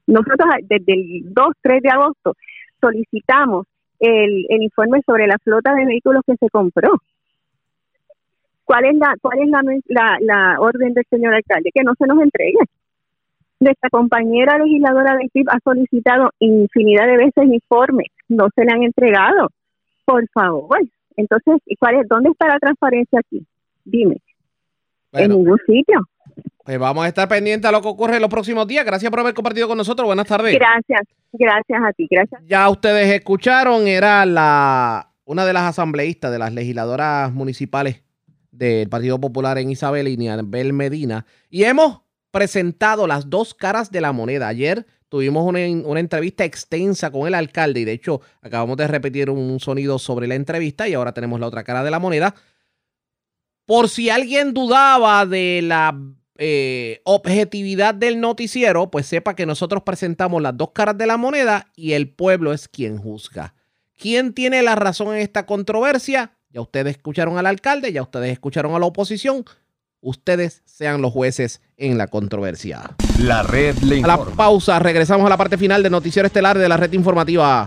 Speaker 22: Nosotros desde el 2, 3 de agosto solicitamos el, informe sobre la flota de vehículos que se compró. ¿Cuál es la cuál es la, orden del señor alcalde? Que no se nos entregue. Nuestra compañera legisladora de PIB ha solicitado infinidad de veces informes, no se le han entregado. Por favor. Entonces, ¿cuál es, ¿dónde está la transparencia aquí? Dime en ningún sitio.
Speaker 2: Pues vamos a estar pendientes a lo que ocurre en los próximos días. Gracias por haber compartido con nosotros. Buenas tardes.
Speaker 22: Gracias, gracias a ti, gracias.
Speaker 2: Ya ustedes escucharon, era la una de las asambleístas de las legisladoras municipales del Partido Popular en Isabel y Bel Medina. Y hemos presentado las dos caras de la moneda. Ayer tuvimos una, una, entrevista extensa con el alcalde y de hecho acabamos de repetir un sonido sobre la entrevista y ahora tenemos la otra cara de la moneda. Por si alguien dudaba de la eh, objetividad del noticiero, pues sepa que nosotros presentamos las dos caras de la moneda y el pueblo es quien juzga. ¿Quién tiene la razón en esta controversia? Ya ustedes escucharon al alcalde, ya ustedes escucharon a la oposición. Ustedes sean los jueces en la controversia.
Speaker 1: La red le
Speaker 2: A la pausa, regresamos a la parte final del noticiero estelar de la red informativa.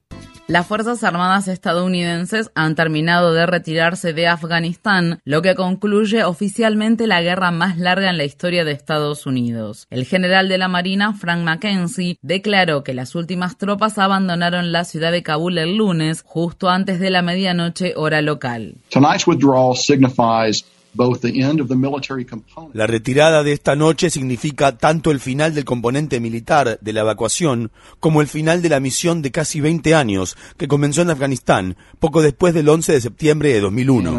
Speaker 23: Las Fuerzas Armadas estadounidenses han terminado de retirarse de Afganistán, lo que concluye oficialmente la guerra más larga en la historia de Estados Unidos. El general de la Marina, Frank McKenzie, declaró que las últimas tropas abandonaron la ciudad de Kabul el lunes, justo antes de la medianoche hora local.
Speaker 24: La retirada de esta noche significa tanto el final del componente militar de la evacuación como el final de la misión de casi 20 años que comenzó en Afganistán poco después del 11 de septiembre de 2001.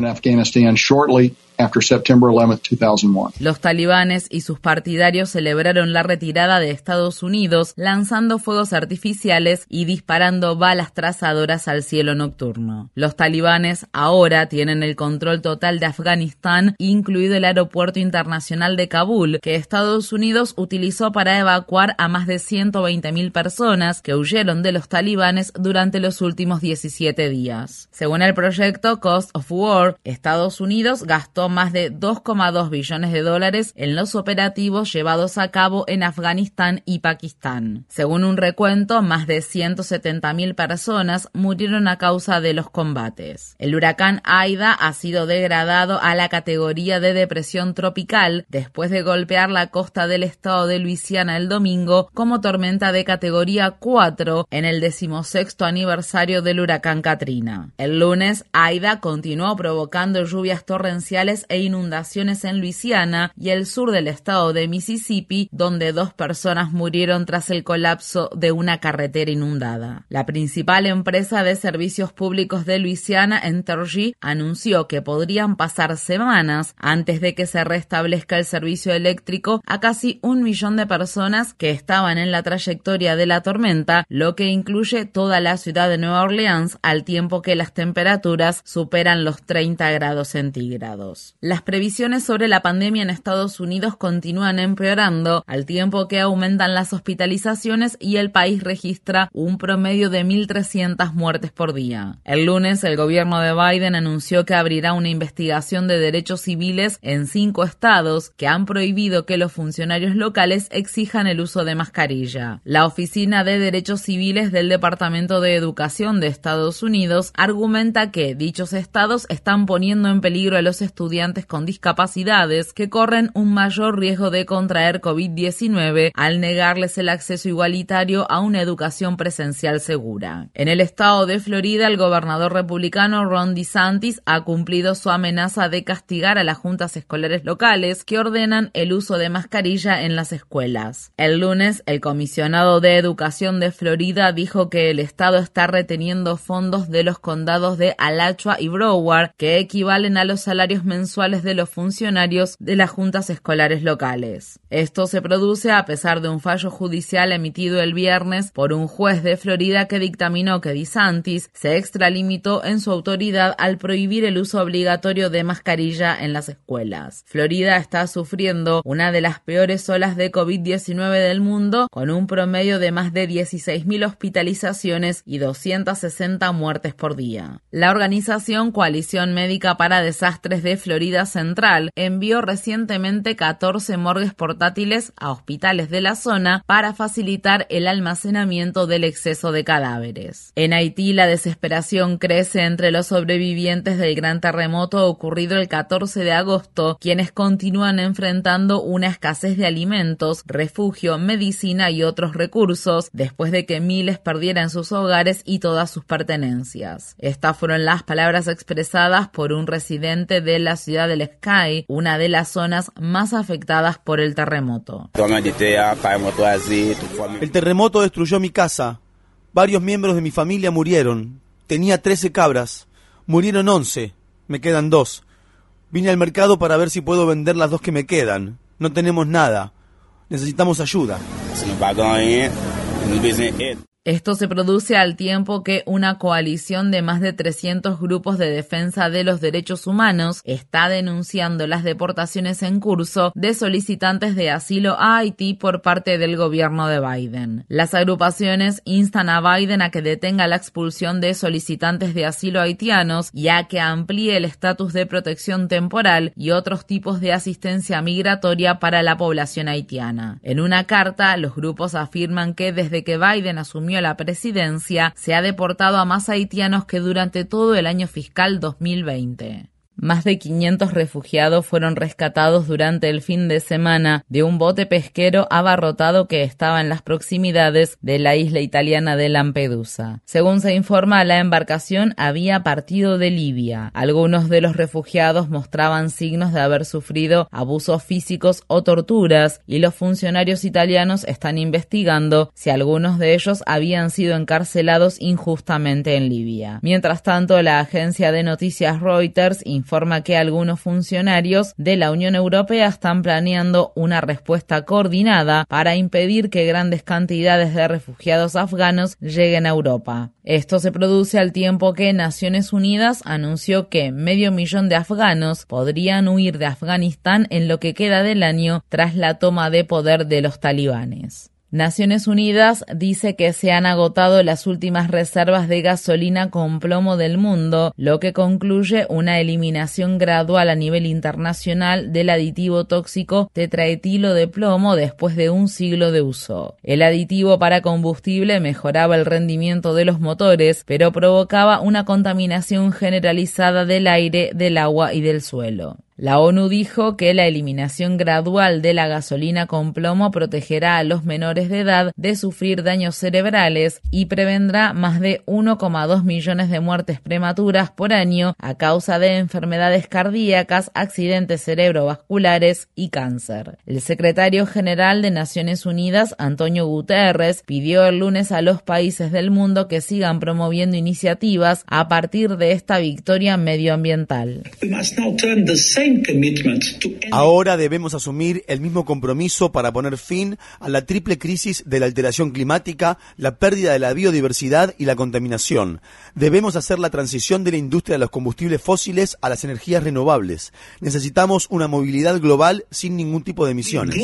Speaker 23: Los talibanes y sus partidarios celebraron la retirada de Estados Unidos lanzando fuegos artificiales y disparando balas trazadoras al cielo nocturno. Los talibanes ahora tienen el control total de Afganistán, incluido el aeropuerto internacional de Kabul, que Estados Unidos utilizó para evacuar a más de 120.000 personas que huyeron de los talibanes durante los últimos 17 días. Según el proyecto Cost of War, Estados Unidos gastó más de 2,2 billones de dólares en los operativos llevados a cabo en Afganistán y Pakistán. Según un recuento, más de 170.000 personas murieron a causa de los combates. El huracán Aida ha sido degradado a la categoría de depresión tropical después de golpear la costa del estado de Luisiana el domingo como tormenta de categoría 4 en el decimosexto aniversario del huracán Katrina. El lunes, Aida continuó provocando lluvias torrenciales e inundaciones en Luisiana y el sur del estado de Mississippi, donde dos personas murieron tras el colapso de una carretera inundada. La principal empresa de servicios públicos de Luisiana, Entergy, anunció que podrían pasar semanas antes de que se restablezca el servicio eléctrico a casi un millón de personas que estaban en la trayectoria de la tormenta, lo que incluye toda la ciudad de Nueva Orleans al tiempo que las temperaturas superan los 30 grados centígrados. Las previsiones sobre la pandemia en Estados Unidos continúan empeorando, al tiempo que aumentan las hospitalizaciones y el país registra un promedio de 1.300 muertes por día. El lunes, el gobierno de Biden anunció que abrirá una investigación de derechos civiles en cinco estados que han prohibido que los funcionarios locales exijan el uso de mascarilla. La Oficina de Derechos Civiles del Departamento de Educación de Estados Unidos argumenta que dichos estados están poniendo en peligro a los estudiantes con discapacidades que corren un mayor riesgo de contraer COVID-19 al negarles el acceso igualitario a una educación presencial segura. En el estado de Florida, el gobernador republicano Ron DeSantis ha cumplido su amenaza de castigar a las juntas escolares locales que ordenan el uso de mascarilla en las escuelas. El lunes, el comisionado de Educación de Florida dijo que el estado está reteniendo fondos de los condados de Alachua y Broward que equivalen a los salarios mensuales de los funcionarios de las juntas escolares locales. Esto se produce a pesar de un fallo judicial emitido el viernes por un juez de Florida que dictaminó que DeSantis se extralimitó en su autoridad al prohibir el uso obligatorio de mascarilla en las escuelas. Florida está sufriendo una de las peores olas de COVID-19 del mundo, con un promedio de más de 16.000 hospitalizaciones y 260 muertes por día. La organización Coalición Médica para Desastres de Florida Central envió recientemente 14 morgues portátiles a hospitales de la zona para facilitar el almacenamiento del exceso de cadáveres. En Haití, la desesperación crece entre los sobrevivientes del gran terremoto ocurrido el 14 de agosto, quienes continúan enfrentando una escasez de alimentos, refugio, medicina y otros recursos, después de que miles perdieran sus hogares y todas sus pertenencias. Estas fueron las palabras expresadas por un residente de la ciudad del Sky, una de las zonas más afectadas por el terremoto.
Speaker 24: El terremoto destruyó mi casa. Varios miembros de mi familia murieron. Tenía 13 cabras. Murieron 11. Me quedan dos. Vine al mercado para ver si puedo vender las dos que me quedan. No tenemos nada. Necesitamos ayuda.
Speaker 23: Esto se produce al tiempo que una coalición de más de 300 grupos de defensa de los derechos humanos está denunciando las deportaciones en curso de solicitantes de asilo a Haití por parte del gobierno de Biden. Las agrupaciones instan a Biden a que detenga la expulsión de solicitantes de asilo haitianos y a que amplíe el estatus de protección temporal y otros tipos de asistencia migratoria para la población haitiana. En una carta, los grupos afirman que desde que Biden asumió la presidencia, se ha deportado a más haitianos que durante todo el año fiscal 2020. Más de 500 refugiados fueron rescatados durante el fin de semana de un bote pesquero abarrotado que estaba en las proximidades de la isla italiana de Lampedusa. Según se informa, la embarcación había partido de Libia. Algunos de los refugiados mostraban signos de haber sufrido abusos físicos o torturas y los funcionarios italianos están investigando si algunos de ellos habían sido encarcelados injustamente en Libia. Mientras tanto, la agencia de noticias Reuters informa que algunos funcionarios de la Unión Europea están planeando una respuesta coordinada para impedir que grandes cantidades de refugiados afganos lleguen a Europa. Esto se produce al tiempo que Naciones Unidas anunció que medio millón de afganos podrían huir de Afganistán en lo que queda del año tras la toma de poder de los talibanes. Naciones Unidas dice que se han agotado las últimas reservas de gasolina con plomo del mundo, lo que concluye una eliminación gradual a nivel internacional del aditivo tóxico tetraetilo de plomo después de un siglo de uso. El aditivo para combustible mejoraba el rendimiento de los motores, pero provocaba una contaminación generalizada del aire, del agua y del suelo. La ONU dijo que la eliminación gradual de la gasolina con plomo protegerá a los menores de edad de sufrir daños cerebrales y prevendrá más de 1,2 millones de muertes prematuras por año a causa de enfermedades cardíacas, accidentes cerebrovasculares y cáncer. El secretario general de Naciones Unidas, Antonio Guterres, pidió el lunes a los países del mundo que sigan promoviendo iniciativas a partir de esta victoria medioambiental.
Speaker 24: Ahora debemos asumir el mismo compromiso para poner fin a la triple crisis de la alteración climática, la pérdida de la biodiversidad y la contaminación. Debemos hacer la transición de la industria de los combustibles fósiles a las energías renovables. Necesitamos una movilidad global sin ningún tipo de emisiones.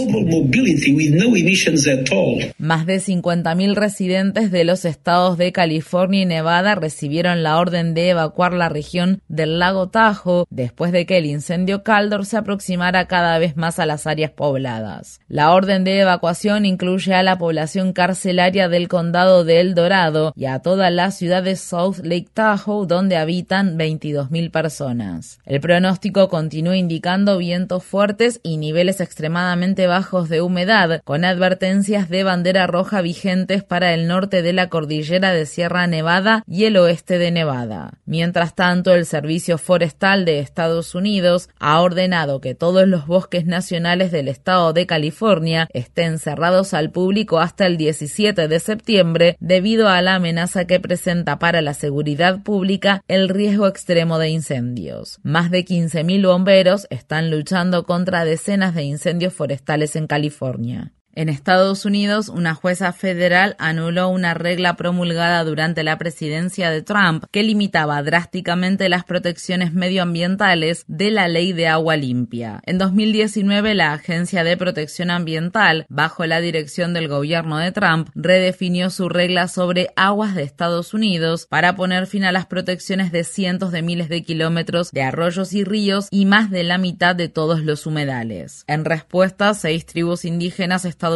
Speaker 23: Más de 50.000 residentes de los estados de California y Nevada recibieron la orden de evacuar la región del lago Tahoe después de que el incendio Caldor se aproximara cada vez más a las áreas pobladas. La orden de evacuación incluye a la población carcelaria del condado de El Dorado y a toda la ciudad de South Lake Tahoe, donde habitan 22.000 personas. El pronóstico continúa indicando vientos fuertes y niveles extremadamente bajos de humedad, con advertencias de bandera roja vigentes para el norte de la cordillera de Sierra Nevada y el oeste de Nevada. Mientras tanto, el Servicio Forestal de Estados Unidos ha ordenado que todos los bosques nacionales del estado de California estén cerrados al público hasta el 17 de septiembre debido a la amenaza que presenta para la seguridad pública el riesgo extremo de incendios. Más de 15.000 bomberos están luchando contra decenas de incendios forestales en California. En Estados Unidos, una jueza federal anuló una regla promulgada durante la presidencia de Trump que limitaba drásticamente las protecciones medioambientales de la ley de agua limpia. En 2019, la Agencia de Protección Ambiental, bajo la dirección del gobierno de Trump, redefinió su regla sobre aguas de Estados Unidos para poner fin a las protecciones de cientos de miles de kilómetros de arroyos y ríos y más de la mitad de todos los humedales. En respuesta, seis tribus indígenas estadounidenses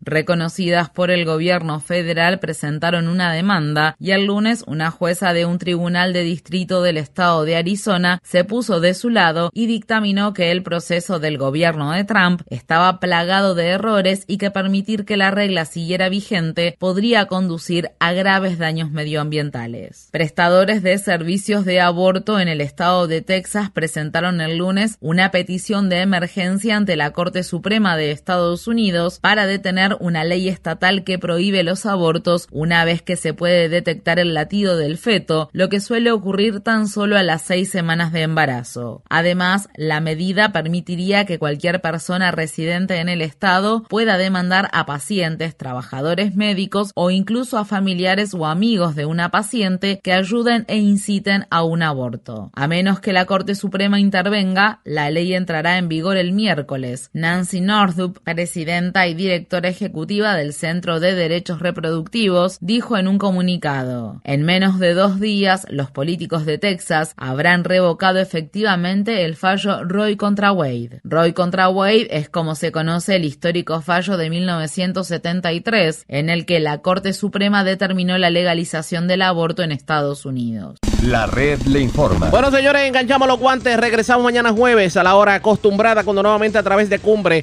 Speaker 23: reconocidas por el gobierno federal presentaron una demanda y el lunes una jueza de un tribunal de distrito del estado de Arizona se puso de su lado y dictaminó que el proceso del gobierno de Trump estaba plagado de errores y que permitir que la regla siguiera vigente podría conducir a graves daños medioambientales. Prestadores de servicios de aborto en el estado de Texas presentaron el lunes una petición de emergencia ante la Corte Suprema de Estados Unidos para detener una ley estatal que prohíbe los abortos una vez que se puede detectar el latido del feto, lo que suele ocurrir tan solo a las seis semanas de embarazo. Además, la medida permitiría que cualquier persona residente en el estado pueda demandar a pacientes, trabajadores médicos o incluso a familiares o amigos de una paciente que ayuden e inciten a un aborto. A menos que la Corte Suprema intervenga, la ley entrará en vigor el miércoles. Nancy Northup, presidenta y directora ejecutiva del Centro de Derechos Reproductivos, dijo en un comunicado, en menos de dos días los políticos de Texas habrán revocado efectivamente el fallo Roy contra Wade. Roy contra Wade es como se conoce el histórico fallo de 1973, en el que la Corte Suprema determinó la legalización del aborto en Estados Unidos.
Speaker 2: La red le informa. Bueno, señores, enganchamos los guantes. Regresamos mañana jueves a la hora acostumbrada, cuando nuevamente a través de Cumbre